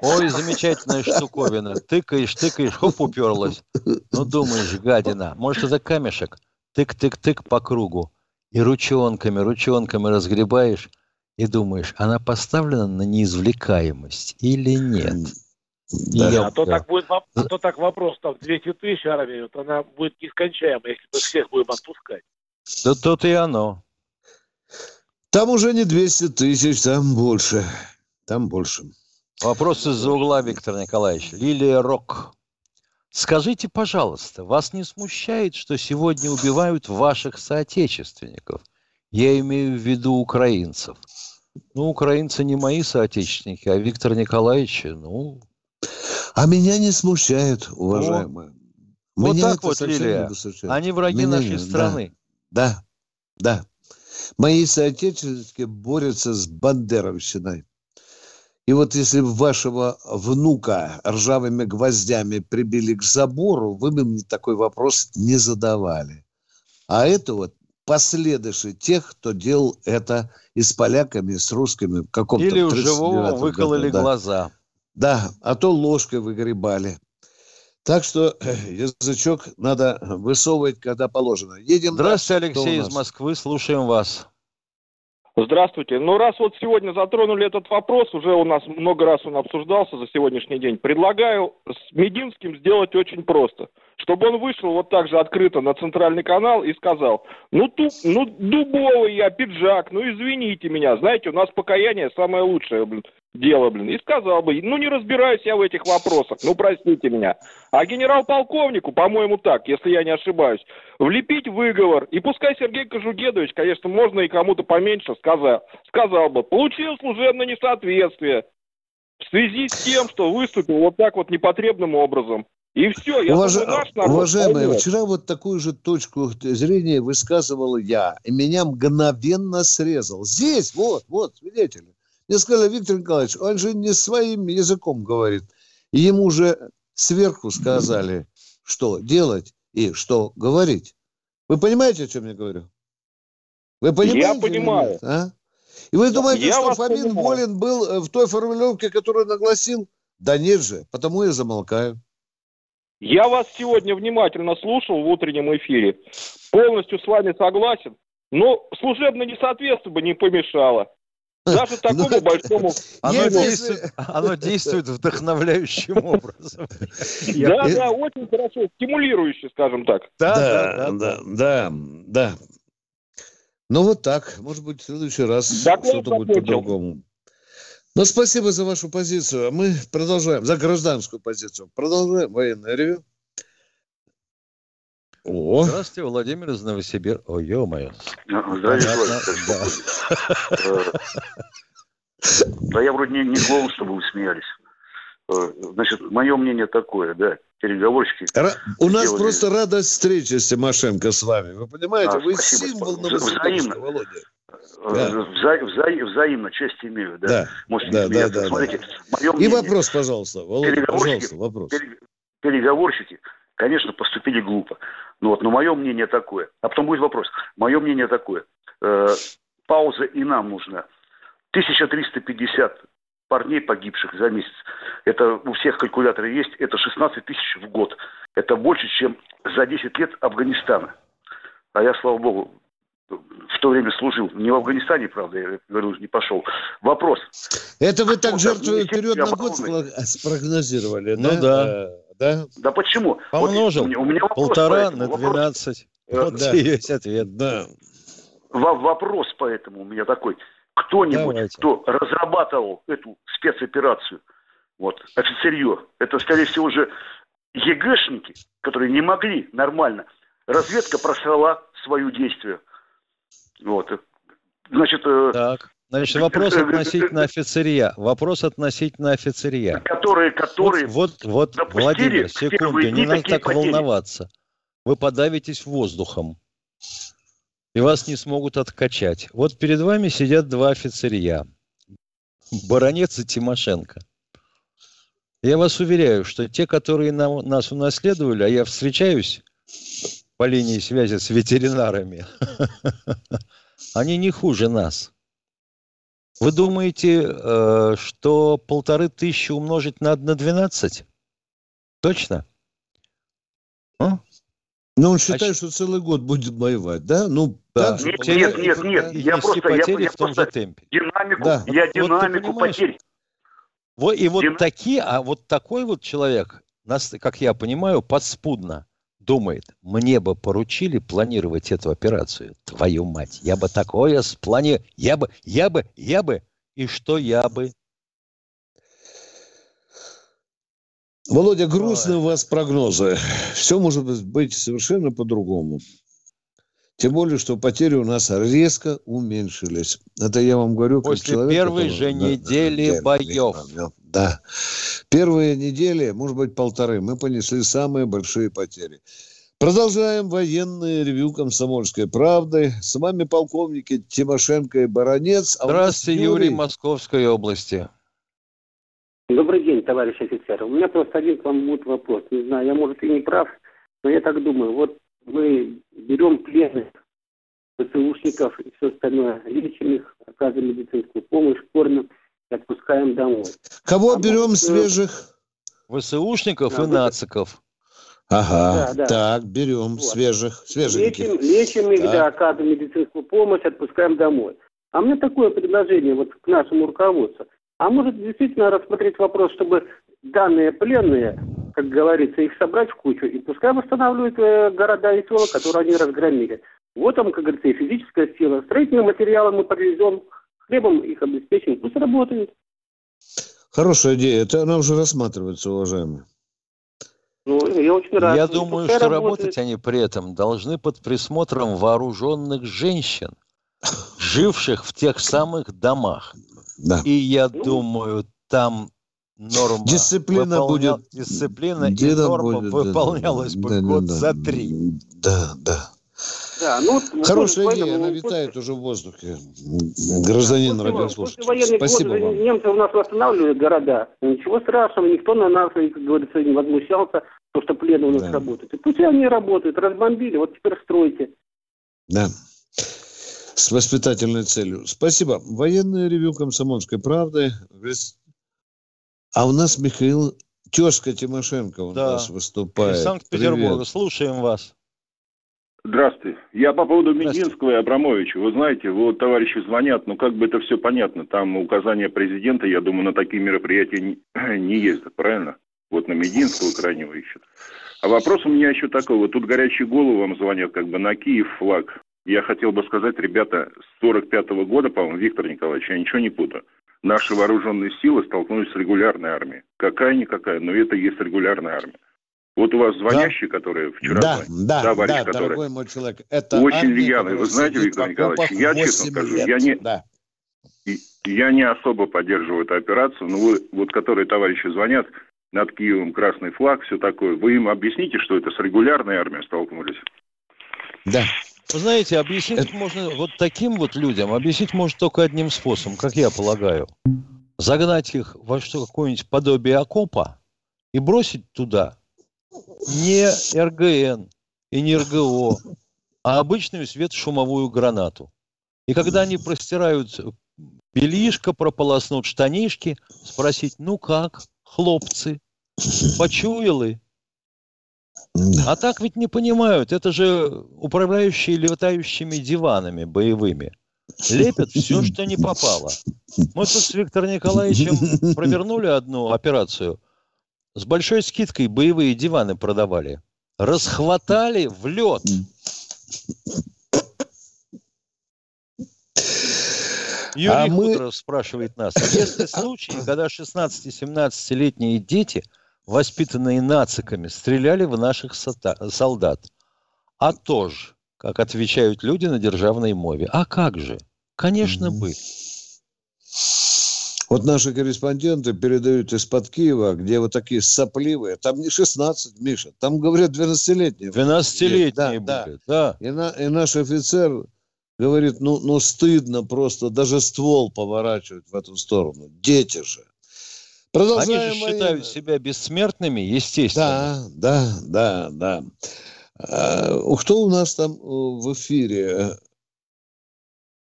Ой, замечательная штуковина. Тыкаешь, тыкаешь, хоп, уперлась. Ну, думаешь, гадина. Может, это камешек? Тык-тык-тык по кругу. И ручонками, ручонками разгребаешь. И думаешь, она поставлена на неизвлекаемость или нет? Да. Я, а, то так будет, а то так вопрос, там 200 тысяч армии, вот она будет нескончаемая, если мы всех будем отпускать. Да тут и оно. Там уже не 200 тысяч, там больше. Там больше. Вопрос из-за угла, Виктор Николаевич. Лилия Рок. Скажите, пожалуйста, вас не смущает, что сегодня убивают ваших соотечественников? Я имею в виду украинцев. Ну, украинцы не мои соотечественники, а Виктор Николаевич, ну... А меня не смущает, уважаемые. Ну, вот так вот, Лилия. Они враги меня нашей страны. Да. Да, да. Мои соотечественники борются с бандеровщиной. И вот если бы вашего внука ржавыми гвоздями прибили к забору, вы бы мне такой вопрос не задавали. А это вот последующие тех, кто делал это и с поляками, и с русскими в каком-то Или у живого выкололи году, да. глаза. Да, а то ложкой выгребали. Так что язычок надо высовывать, когда положено. Едем Здравствуйте, дальше. Алексей из Москвы. Слушаем вас. Здравствуйте. Ну, раз вот сегодня затронули этот вопрос, уже у нас много раз он обсуждался за сегодняшний день, предлагаю с Мединским сделать очень просто. Чтобы он вышел вот так же открыто на центральный канал и сказал, ну, ту, ну дубовый я, пиджак, ну, извините меня, знаете, у нас покаяние самое лучшее, блин дело, блин, и сказал бы, ну не разбираюсь я в этих вопросах, ну простите меня. А генерал-полковнику, по-моему так, если я не ошибаюсь, влепить выговор, и пускай Сергей Кожугедович, конечно, можно и кому-то поменьше сказал, сказал бы, получил служебное несоответствие в связи с тем, что выступил вот так вот непотребным образом. И все, я Уваж... думаю, наш народ Уважаемые, поймет. вчера вот такую же точку зрения высказывал я, и меня мгновенно срезал. Здесь, вот, вот, свидетели. Мне сказали, Виктор Николаевич, он же не своим языком говорит. И ему же сверху сказали, что делать и что говорить. Вы понимаете, о чем я говорю? Вы понимаете? Я понимаю. Нет, а? И вы думаете, я что Фомин понимаю. Волин был э, в той формулировке, которую нагласил? Да нет же, потому я замолкаю. Я вас сегодня внимательно слушал в утреннем эфире. Полностью с вами согласен. Но служебное несоответствие бы не помешало. Даже такому ну, большому... Оно действует, оно действует вдохновляющим образом. Да, да, очень хорошо, стимулирующе, скажем так. Да, да, да, да. Ну вот так, может быть, в следующий раз что-то будет по-другому. Ну, спасибо за вашу позицию. А мы продолжаем, за гражданскую позицию. Продолжаем военное ревю. О. Здравствуйте, Владимир из Новосибирска. О, ё-моё. Здравствуйте, Да я вроде не, не клоун, чтобы вы смеялись. Э, значит, мое мнение такое, да, переговорщики... Ра- у нас делали... просто радость встречи с Тимошенко с вами. Вы понимаете, а, вы спасибо. символ Новосибирска, Володя. Э, да. Вза- вза- взаимно, честь имею, да. Да, Можете да, да, да, Смотрите, да. Мое мнение, И вопрос, пожалуйста, Володя, пожалуйста, вопрос. Переговорщики, конечно, поступили глупо. Ну вот, но мое мнение такое. А потом будет вопрос. Мое мнение такое. Э, пауза и нам нужна. 1350 парней погибших за месяц. Это у всех калькуляторы есть. Это 16 тысяч в год. Это больше, чем за 10 лет Афганистана. А я, слава богу, в то время служил. Не в Афганистане, правда, я говорю, не пошел. Вопрос. Это вы так жертву вперед на год спрогнозировали, ну, да? да. Да? Да почему? Помножил. Вот, у меня Полтора на 12. Вопрос. Вот да. есть ответ. Да. Вопрос поэтому у меня такой. Кто-нибудь, Давайте. кто разрабатывал эту спецоперацию, вот, офицерье, это, скорее всего, уже ЕГЭшники, которые не могли нормально. Разведка просрала свое действие. Вот. Значит, э, так. Значит, вопрос относительно офицерия. Вопрос относительно офицерия. Которые, которые... Вот, вот, вот Владимир, секунду, не надо так потери. волноваться. Вы подавитесь воздухом. И вас не смогут откачать. Вот перед вами сидят два офицерия. Баронец и Тимошенко. Я вас уверяю, что те, которые нам, нас унаследовали, а я встречаюсь по линии связи с ветеринарами, они не хуже нас. Вы думаете, э, что полторы тысячи умножить на, на 12? Точно? А? Ну, он считает, а что целый год будет воевать, да? Ну, да. Нет, нет, нет, нет. Я просто, я, я в том же темпе. Динамику, да. я динамику вот потерь. Вот, и вот Дин... такие, а вот такой вот человек, нас, как я понимаю, подспудно думает, мне бы поручили планировать эту операцию. Твою мать, я бы такое спланировал. Я бы, я бы, я бы. И что я бы? Володя, грустные у вас прогнозы. Все может быть совершенно по-другому. Тем более, что потери у нас резко уменьшились. Это я вам говорю как После человек, первой который... же недели да, боев. Да. Первые недели, может быть, полторы, мы понесли самые большие потери. Продолжаем военное ревю «Комсомольской правды». С вами полковники Тимошенко и Баранец. А Здравствуйте, Юрий, Юрий Московской области. Добрый день, товарищ офицер. У меня просто один к вам будет вопрос. Не знаю, я, может, и не прав, но я так думаю. Вот мы берем пленных ПЦУшников и все остальное, лечим их, оказываем медицинскую помощь, кормим отпускаем домой. Кого а берем может, свежих? ВСУшников да, и нациков. Ага, да, да. так, берем вот. свежих, свеженьких. Лечим, лечим их, так. да, оказываем медицинскую помощь, отпускаем домой. А мне такое предложение вот к нашему руководству. А может действительно рассмотреть вопрос, чтобы данные пленные, как говорится, их собрать в кучу и пускай восстанавливают э, города и села, которые они разгромили. Вот там, как говорится, и физическая сила. Строительные материалы мы привезем, хлебом их обеспечим, пусть работают. Хорошая идея. Это она уже рассматривается, уважаемый. Ну, я очень рад. Я думаю, что работает. работать они при этом должны под присмотром вооруженных женщин, живших в тех самых домах. Да. И я ну, думаю, там норма дисциплина выполня... будет дисциплина и норма будет, выполнялась да, бы да, год да, за три. Да, да. Да, ну, Хорошая идея, она витает уже в воздухе. Гражданин да, радиослушатель. Спасибо год, вам. Немцы у нас восстанавливают города. Ничего страшного, никто на нас, как говорится, не возмущался, то, что плены у нас да. работают. И пусть они работают, разбомбили, вот теперь стройте. Да. С воспитательной целью. Спасибо. Военное ревю комсомольской правды. А у нас Михаил Тезка Тимошенко у да. нас выступает. Из Санкт-Петербурга. Слушаем вас. Здравствуйте. Я по поводу Мединского и Абрамовича. Вы знаете, вот товарищи звонят, ну как бы это все понятно. Там указания президента, я думаю, на такие мероприятия не, не ездят, правильно? Вот на Мединского крайнего ищут. А вопрос у меня еще такой. Вот тут горячие головы вам звонят, как бы на Киев флаг. Я хотел бы сказать, ребята, с 45 -го года, по-моему, Виктор Николаевич, я ничего не путаю. Наши вооруженные силы столкнулись с регулярной армией. Какая-никакая, но это и есть регулярная армия. Вот у вас звонящий, да. который вчера да, да, товарищ, да, который дорогой мой человек, это очень рьяный. Вы знаете, Виктор Николаевич, я честно скажу, лет. я не, да. я не особо поддерживаю эту операцию, но вы, вот которые товарищи звонят, над Киевом красный флаг, все такое, вы им объясните, что это с регулярной армией столкнулись? Да. Вы знаете, объяснить это... можно вот таким вот людям, объяснить можно только одним способом, как я полагаю. Загнать их во что какое-нибудь подобие окопа и бросить туда не РГН и не РГО, а обычную светошумовую гранату. И когда они простирают бельишко, прополоснут штанишки, спросить, ну как, хлопцы, почуяли? А так ведь не понимают, это же управляющие летающими диванами боевыми. Лепят все, что не попало. Мы тут с Виктором Николаевичем провернули одну операцию – с большой скидкой боевые диваны продавали. Расхватали в лед. Юрий а Хуторов мы... спрашивает нас, есть ли случаи, когда 16-17-летние дети, воспитанные нациками, стреляли в наших солдат? А тоже, как отвечают люди на державной мове. А как же? Конечно, были. Вот наши корреспонденты передают из-под Киева, где вот такие сопливые, там не 16, Миша, там, говорят, 12-летние. 12-летние да, были, да. да. И, на, и наш офицер говорит, ну, ну стыдно просто даже ствол поворачивать в эту сторону. Дети же. Продолжаем Они же считают себя бессмертными, естественно. Да, да, да, да. А, кто у нас там в эфире?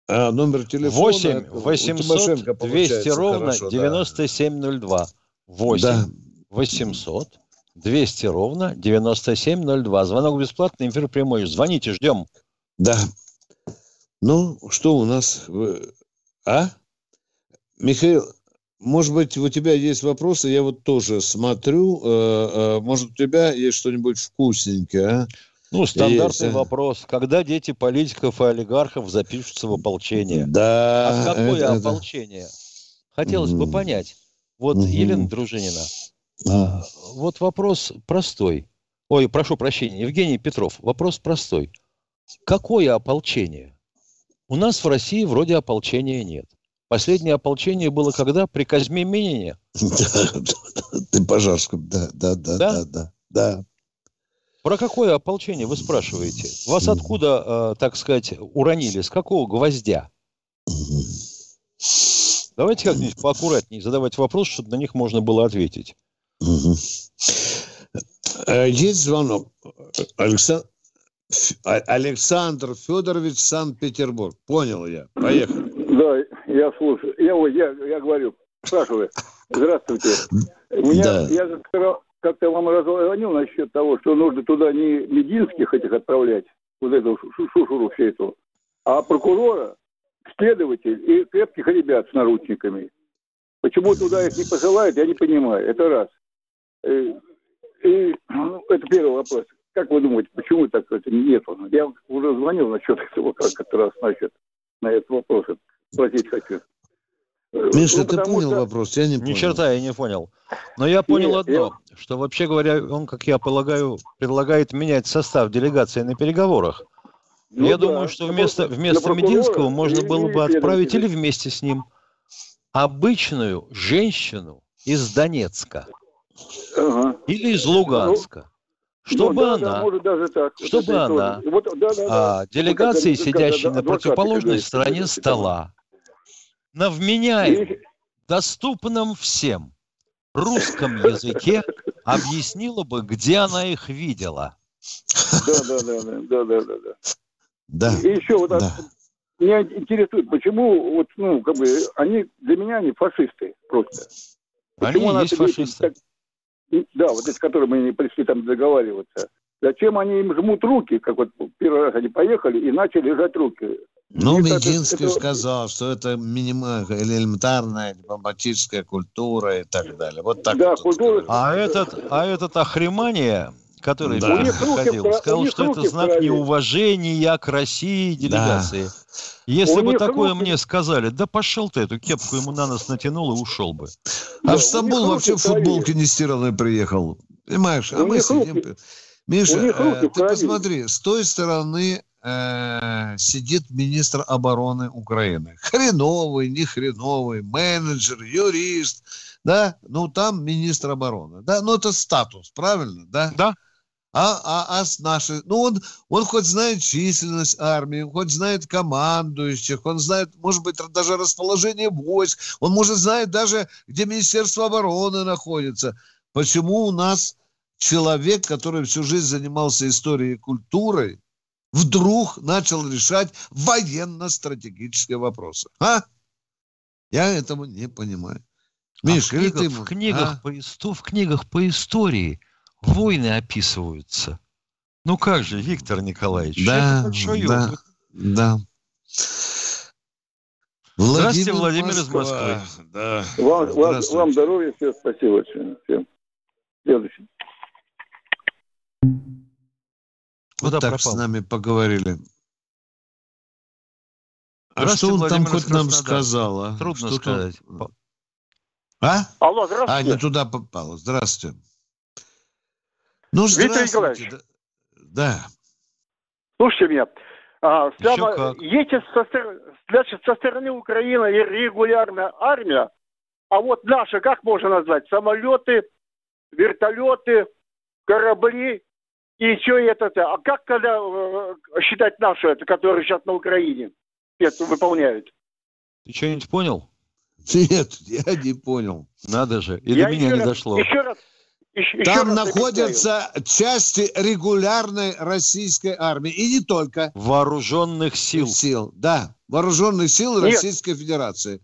А, номер телефона? 8 800 200 ровно хорошо, 9702. Да. 8 да. 800 200 ровно 9702. Звонок бесплатный, эфир прямой. Звоните, ждем. Да. Ну, что у нас? А? Михаил, может быть, у тебя есть вопросы? Я вот тоже смотрю. Э, э, может, у тебя есть что-нибудь вкусненькое, а? Ну, стандартный Есть, вопрос. Когда дети политиков и олигархов запишутся в ополчение? Да. А какое это, ополчение? Хотелось бы понять. Вот, угу. Елена Дружинина, а, вот вопрос простой. Ой, прошу прощения, Евгений Петров, вопрос простой. Какое ополчение? У нас в России вроде ополчения нет. Последнее ополчение было когда? При Казьме Минине? Ты Пожарском, да, да, да, да, да, да. Про какое ополчение вы спрашиваете? Вас откуда, э, так сказать, уронили? С какого гвоздя? Давайте как-нибудь поаккуратнее задавать вопрос, чтобы на них можно было ответить. Э, есть звонок. Александр, Александр Федорович, Санкт-Петербург. Понял я. Поехали. Да, я слушаю. Я, я, я говорю, спрашиваю. Здравствуйте. У меня, да. я как-то вам раззвонил насчет того, что нужно туда не мединских этих отправлять, вот эту шушуру все эту, а прокурора следователь и крепких ребят с наручниками. Почему туда их не посылают, я не понимаю. Это раз. И, и ну, это первый вопрос. Как вы думаете, почему так это нету? Я уже звонил насчет этого как это раз, значит, на этот вопрос спросить хочу. Миша, ну, ты понял что... вопрос? Я не понял. Ни черта я не понял. Но я понял Нет, одно, я... что вообще говоря, он, как я полагаю, предлагает менять состав делегации на переговорах. Ну, я да. думаю, что вместо, вместо Мединского можно было бы отправить или вместе с ним обычную женщину из Донецка ага. или из Луганска. Ну, чтобы ну, да, она, да, даже так. чтобы вот она, вот, да, да, да. А, делегации, вот, сидящей на противоположной стороне стола, на вменяемом, доступном всем русском языке объяснила бы, где она их видела. Да, да, да, да, да, да, да. Да. И еще вот да. меня интересует, почему вот, ну, как бы, они, для меня они фашисты просто. Почему они есть фашисты. Так, да, вот эти, которые мы не пришли там договариваться. Зачем они им жмут руки, как вот первый раз они поехали и начали жать руки? Ну, Мединский это... сказал, что это минимальная элементарная дипломатическая культура и так далее. Вот так. Да, культура... А этот, а этот Ахримания, который да. приходил, сказал, что это знак неуважения к России делегации. Да. Если у бы такое руки... мне сказали, да пошел ты, эту кепку ему на нос натянул и ушел бы. А в Стамбул вообще в футболке не стиранной приехал. Понимаешь, а мы сидим... Руки... Миша, э, ты посмотри, с той стороны э, сидит министр обороны Украины. Хреновый, не хреновый, менеджер, юрист, да, ну там министр обороны, да, ну это статус, правильно, да? Да. А, а, а с нашей, ну он, он хоть знает численность армии, хоть знает командующих, он знает, может быть, даже расположение войск, он может знать даже, где Министерство обороны находится. Почему у нас человек, который всю жизнь занимался историей и культурой, вдруг начал решать военно-стратегические вопросы. А? Я этому не понимаю. Миш, а в, книгах, ты... в, книгах а? по, в книгах по истории войны описываются. Ну как же, Виктор Николаевич, да, большой да, опыт. Да. Здравствуйте, Владимир Москва. из Москвы. Да. Вам, вам, вам здоровья, всем спасибо очень. Всем. Следующий. Вот так пропал? с нами поговорили. А что он там хоть нам сказал? А? Трудно что сказать. А? Алло, здравствуйте. А, не туда попало. Здравствуйте. Ну, здравствуйте. Виктор Николаевич. Да. Слушайте меня. А, прямо, если со, значит, со стороны Украины регулярная армия, а вот наша, как можно назвать? Самолеты, вертолеты, корабли и еще это. А как когда э, считать нашу, это, которые сейчас на Украине это выполняют? Ты что-нибудь понял? Нет, я не понял. Надо же, и я до меня не раз, дошло. Еще раз, еще, Там еще находятся объясняю. части регулярной российской армии. И не только. Вооруженных сил. Сил, да. Вооруженных сил Нет. Российской Федерации.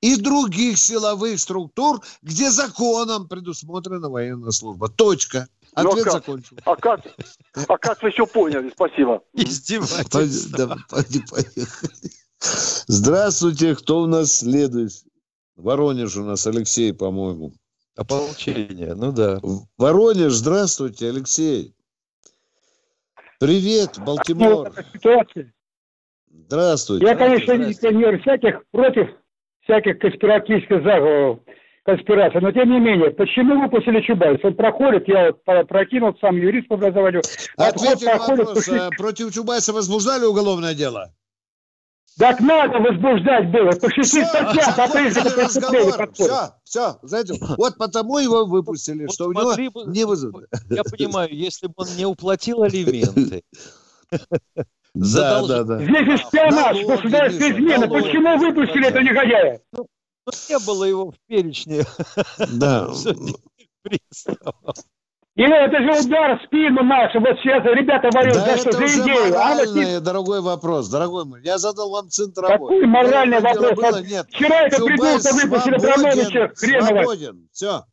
И других силовых структур, где законом предусмотрена военная служба. Точка. Ну, Ответ как, закончил. А как, а как вы все поняли? Спасибо. Издевательство. Здравствуйте, кто у нас следует? Воронеж у нас, Алексей, по-моему. Ополчение, ну да. Воронеж, здравствуйте, Алексей. Привет, Балтимор. Здравствуйте. Я, конечно, не всяких против всяких конспиративных заговоров конспирация. Но тем не менее, почему выпустили Чубайса? Он проходит, я вот прокинул, сам юрист по образованию. Ответьте на вопрос. Пошли... А против Чубайса возбуждали уголовное дело? Так надо возбуждать было. По шести статьям по признакам преступления Все, все, знаете, вот потому его выпустили, вот что у него не вызов. Я понимаю, если бы он не уплатил алименты, да, да, да. Здесь шпионаж, государственная измена. Почему выпустили это негодяя? Ну, но не было его в перечне. Да. Или это же удар в спину нашу. Вот сейчас ребята воюют да за что? За идею. А моральный, а дорогой вопрос, дорогой мой. Я задал вам центровой. Какой моральный вопрос? Было? Нет. Вчера это придурка выпустили Абрамовича хренова. Свободен. Все.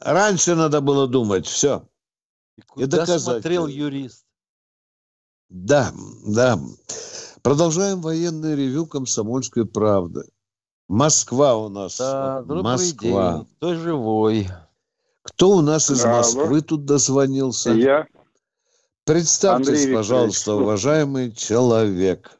Раньше надо было думать. Все. И куда И доказать. смотрел юрист? Да, да. Продолжаем военное ревю «Комсомольской правды». Москва у нас. Да, Москва. день. Кто живой? Кто у нас из Москвы тут дозвонился? Я. Представьтесь, Андрей пожалуйста, Викторович. уважаемый человек.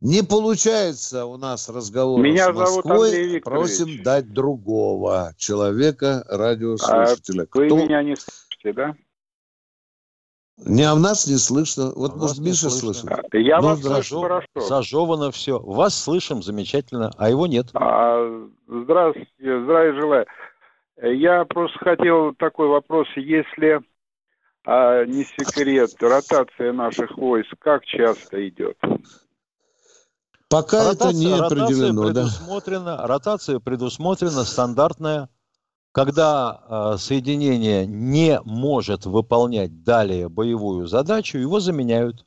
Не получается у нас разговор Меня с зовут Москвой. Андрей Викторович. Просим дать другого человека, радиослушателя. А вы Кто? меня не слышите, да? Не, а нас не слышно. Вот, А может, Миша слышно. слышит? Я Ну, вас слышу хорошо. Зажевано все. Вас слышим замечательно, а его нет. А, здравствуйте, здравия желаю. Я просто хотел такой вопрос, если а, не секрет, ротация наших войск как часто идет? Пока это не ротация определено, да. предусмотрена, ротация предусмотрена стандартная, когда э, соединение не может выполнять далее боевую задачу, его заменяют.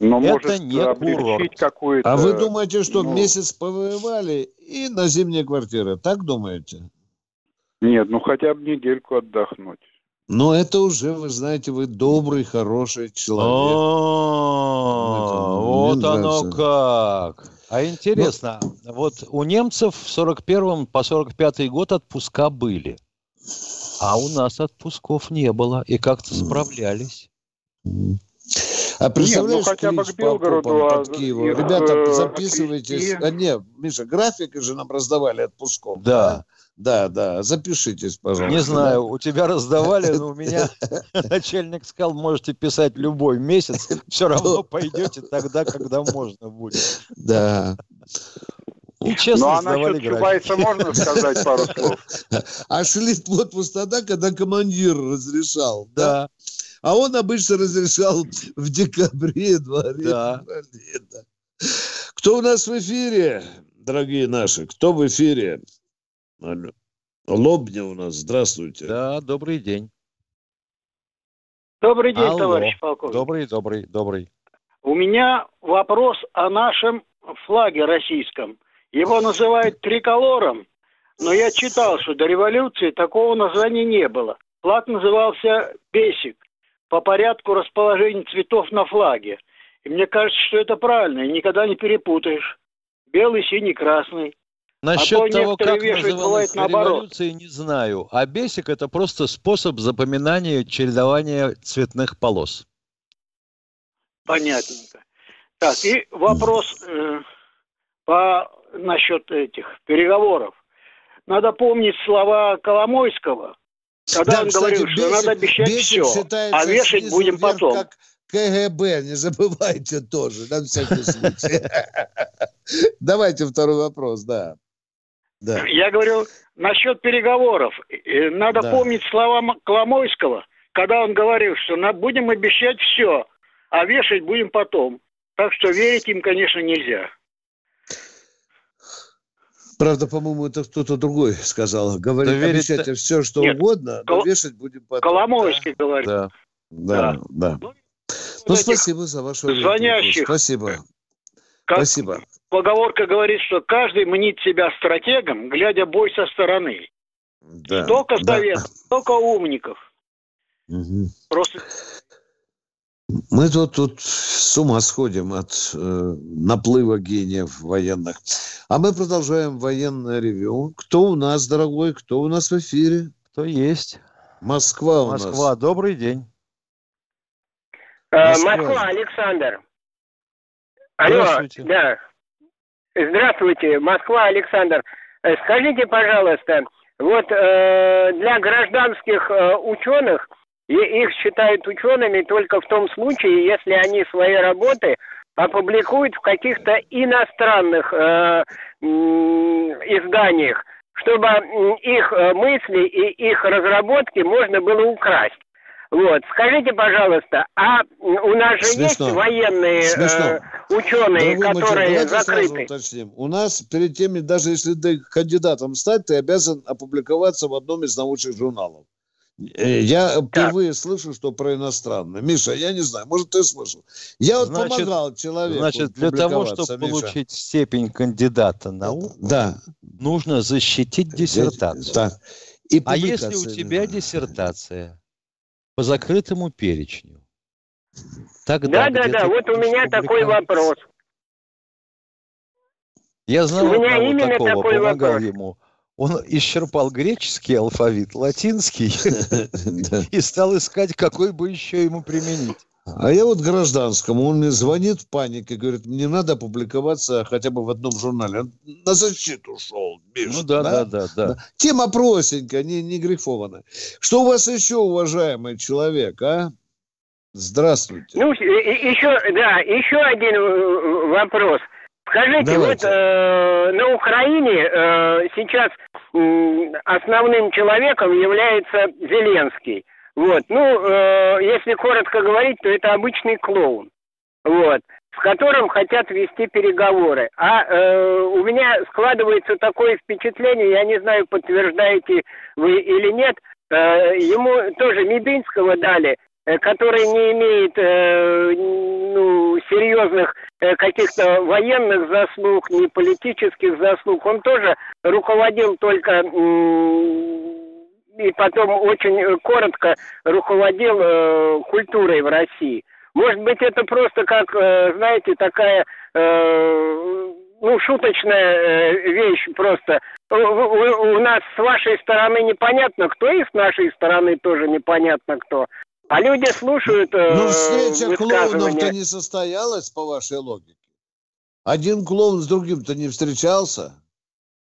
Но Это может не облегчить курорт. какую-то... А вы думаете, что ну, месяц повоевали и на зимние квартиры? Так думаете? Нет, ну хотя бы недельку отдохнуть. Но это уже, вы знаете, вы добрый, хороший человек. А, Мне Вот оно как. А интересно, вот у немцев в 41 по 45 год отпуска были, а у нас отпусков не было, и как-то справлялись. А представляешь, Нет, ну хотя бы к Белгороду, а под Киевом? их, Ребята, э, записывайтесь. отвезти. А, не, Миша, график же нам раздавали отпусков. Да. Да, да, запишитесь, пожалуйста. Не знаю, у тебя раздавали, но у меня начальник сказал, можете писать любой месяц, все равно пойдете тогда, когда можно будет. Да. И честно Ну а насчет. Чубайса можно сказать пару слов? А шли в отпуск тогда, когда командир разрешал. Да. А он обычно разрешал в декабре, январе. Да. да. Кто у нас в эфире, дорогие наши? Кто в эфире? Алло. Лобня у нас, здравствуйте. Да, добрый день. Добрый день, Алло. товарищ полковник. Добрый, добрый, добрый. У меня вопрос о нашем флаге российском. Его называют триколором, но я читал, что до революции такого названия не было. Флаг назывался «Бесик» по порядку расположения цветов на флаге. И мне кажется, что это правильно, и никогда не перепутаешь. Белый, синий, красный. Насчет а то того, как называлась революция, не знаю. А бесик – это просто способ запоминания чередования цветных полос. Понятненько. Так, и вопрос э, по насчет этих переговоров. Надо помнить слова Коломойского, когда Да, он кстати, говорил, что Бесик- надо обещать все, а вешать будем потом. Как КГБ, не забывайте тоже, на всякий случай. Давайте второй вопрос, да. Да. Я говорю, насчет переговоров. Надо Да. помнить слова Коломойского, когда он говорил, что будем обещать все, а вешать будем потом. Так что верить им, конечно, нельзя. Правда, по-моему, это кто-то другой сказал. Говорит, Да верить- обещайте все, что Нет, угодно, но Кол- вешать будем потом. Коломойский говорит. Да. Да, да. Ну, этих спасибо за вашу звонящих. Спасибо. Как Спасибо. поговорка говорит, что каждый мнит себя стратегом, глядя бой со стороны. Да, Столько да. советов, столько умников. Мгм. Просто Мы тут, тут с ума сходим от э, наплыва гениев военных. А мы продолжаем военное ревю. Кто у нас, дорогой, кто у нас в эфире? Кто есть? Москва у Москва, нас. добрый день. Э, Москва. Москва, Александр. Алло, Здравствуйте. да. Здравствуйте, Москва, Александр. Э, Скажите, пожалуйста, вот э, для гражданских э, ученых и- их считают учеными только в том случае, если они свои работы опубликуют в каких-то иностранных э, изданиях, чтобы их э, мысли и их разработки можно было украсть. Вот, скажите, пожалуйста, а у нас же Смешно. есть военные Смешно. э, ученые, Дорогой которые давайте сразу закрыты? уточним. У нас перед тем, даже если ты кандидатом стать, ты обязан опубликоваться в одном из научных журналов. Э, Я впервые слышу, что про иностранное. Миша, я не знаю, может, ты слышал. Я вот Значит- помогал человеку Значит, для того, чтобы Миша. получить степень кандидата наук, Да. нужно защитить диссертацию. Да. И А если у тебя диссертация по закрытому перечню, Тогда да, да, да, вот у меня такой вопрос. Я знал у меня именно такого, такой помогал вопрос. ему. Он исчерпал греческий алфавит, латинский, и стал искать, какой бы еще ему применить. А я вот гражданскому, он мне звонит в панике, говорит, мне надо публиковаться хотя бы в одном журнале. Он на защиту шел, Миша, Ну да, да, да, да. да. Тема простенькая, не, не грифованная. Что у вас еще, уважаемый человек, а? Здравствуйте. Ну, еще, да, еще один э, вопрос. Скажите, Давайте. вот э, на Украине э, сейчас э, основным человеком является Зеленский. Вот, ну, э, если коротко говорить, то это обычный клоун. Вот с которым хотят вести переговоры. А э, у меня складывается такое впечатление, я не знаю, подтверждаете вы или нет, э, ему тоже Медынского дали, э, который не имеет э, ну, серьезных э, каких-то военных заслуг, ни политических заслуг. Он тоже руководил только э, и потом очень коротко руководил э, культурой в России. Может быть, это просто как, э, знаете, такая, э, ну, шуточная э, вещь просто. У, у, у нас с вашей стороны непонятно кто, и с нашей стороны тоже непонятно кто. А люди слушают э, Ну, встреча клоунов-то не состоялась, по вашей логике. Один клоун с другим-то не встречался.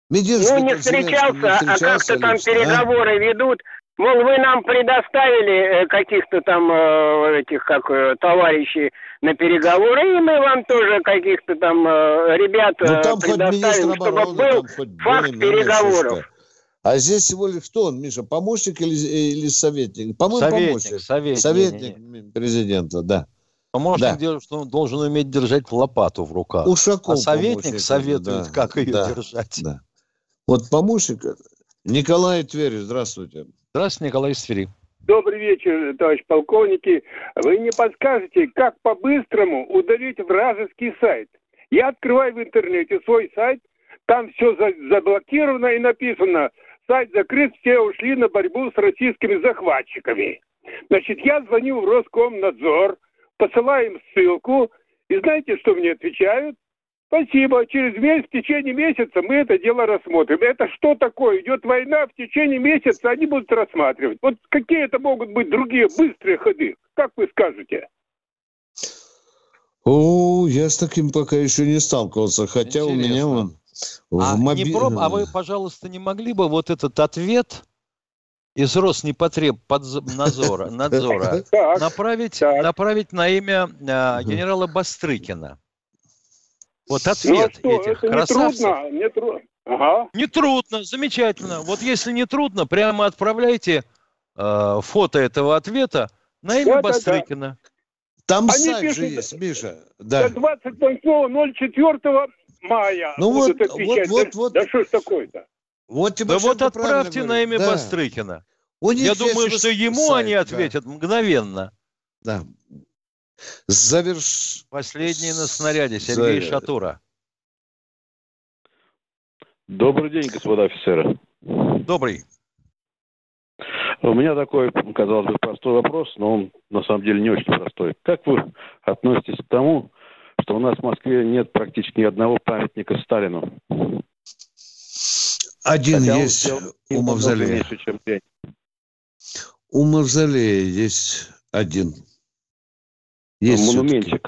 Мединский ну, не встречался, не встречался, а как-то там лично, переговоры а? ведут. Мол, вы нам предоставили э, каких-то там э, этих как э, товарищей на переговоры, и мы вам тоже каких-то там ребят ну, там предоставим, чтобы обороны, был факт переговоров. А здесь всего лишь кто он, Миша, помощник или, или советник? По-моему, помощник. Советник, советник не, не. президента, да. Помощник да. делает, что он должен уметь держать лопату в руках. Ушаков а советник советует, да, как ее да, держать. Да. Вот помощник Николай Тверь, здравствуйте. Здравствуйте, Николай из Твери. Добрый вечер, товарищ полковники. Вы не подскажете, как по-быстрому удалить вражеский сайт? Я открываю в интернете свой сайт, там все заблокировано и написано, сайт закрыт, все ушли на борьбу с российскими захватчиками. Значит, я звоню в Роскомнадзор, посылаю им ссылку, и знаете, что мне отвечают? Спасибо. Через месяц, в течение месяца мы это дело рассмотрим. Это что такое? Идет война, в течение месяца они будут рассматривать. Вот какие это могут быть другие быстрые ходы? Как вы скажете? О, я с таким пока еще не сталкивался, хотя Интересно. у меня он... А, моби... не проб... а вы, пожалуйста, не могли бы вот этот ответ из Роснепотреб надзора, надзора направить, направить на имя э, генерала Бастрыкина? Вот ну, ответ ну, этих это красавцев. Не трудно, не трудно. Ага. Не трудно, замечательно. Вот если не трудно, прямо отправляйте э, фото этого ответа на имя вот Бастрыкина. Это... Там Они сайт пишут, же есть, Миша. Да. 28.04 мая. Ну вот, вот, вот, вот, вот. Да что ж такое-то? Вот да вот отправьте на имя да. Бастрыкина. Я думаю, что ему сайт, они ответят да. мгновенно. Да. Заверш... Последний на снаряде Сергей Завер... Шатура. Добрый день, господа офицеры. Добрый. У меня такой, казалось бы, простой вопрос, но он на самом деле не очень простой. Как вы относитесь к тому, что у нас в Москве нет практически ни одного памятника Сталину? Один Хотя есть у Мавзолея. Меньше, чем У Мавзолея есть один. Есть монументик.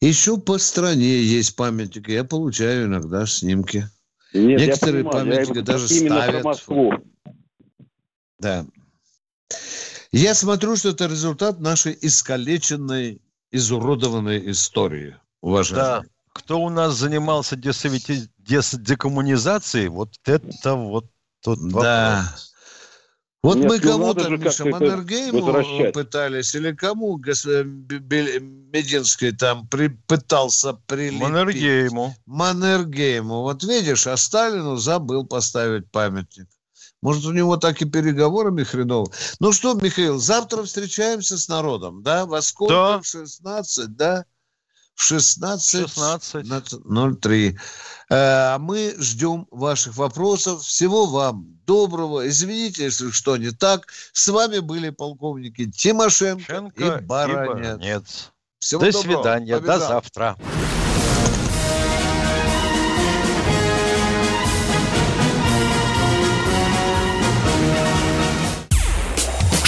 Еще по стране есть памятники. Я получаю иногда снимки. Нет, Некоторые я понимаю, памятники я даже ставят. Про Москву. Да. Я смотрю, что это результат нашей искалеченной, изуродованной истории, уважаемые. Да. Кто у нас занимался десовети... дес... декоммунизацией, вот это вот тот да. вопрос. Вот Нет, мы ну кому-то, Миша, Маннергейму пытались, или кому Мединский там при, пытался прилепить? Маннергейму. Маннергейму. Вот видишь, а Сталину забыл поставить памятник. Может, у него так и переговорами хреново. Ну что, Михаил, завтра встречаемся с народом, да? Во сколько? Да. В 16, да? В 16.03. Э, а мы ждем ваших вопросов. Всего вам доброго. Извините, если что не так. С вами были полковники Тимошенко Шенко и Баранец. И Баранец. Всего До доброго. свидания. Побежал. До завтра.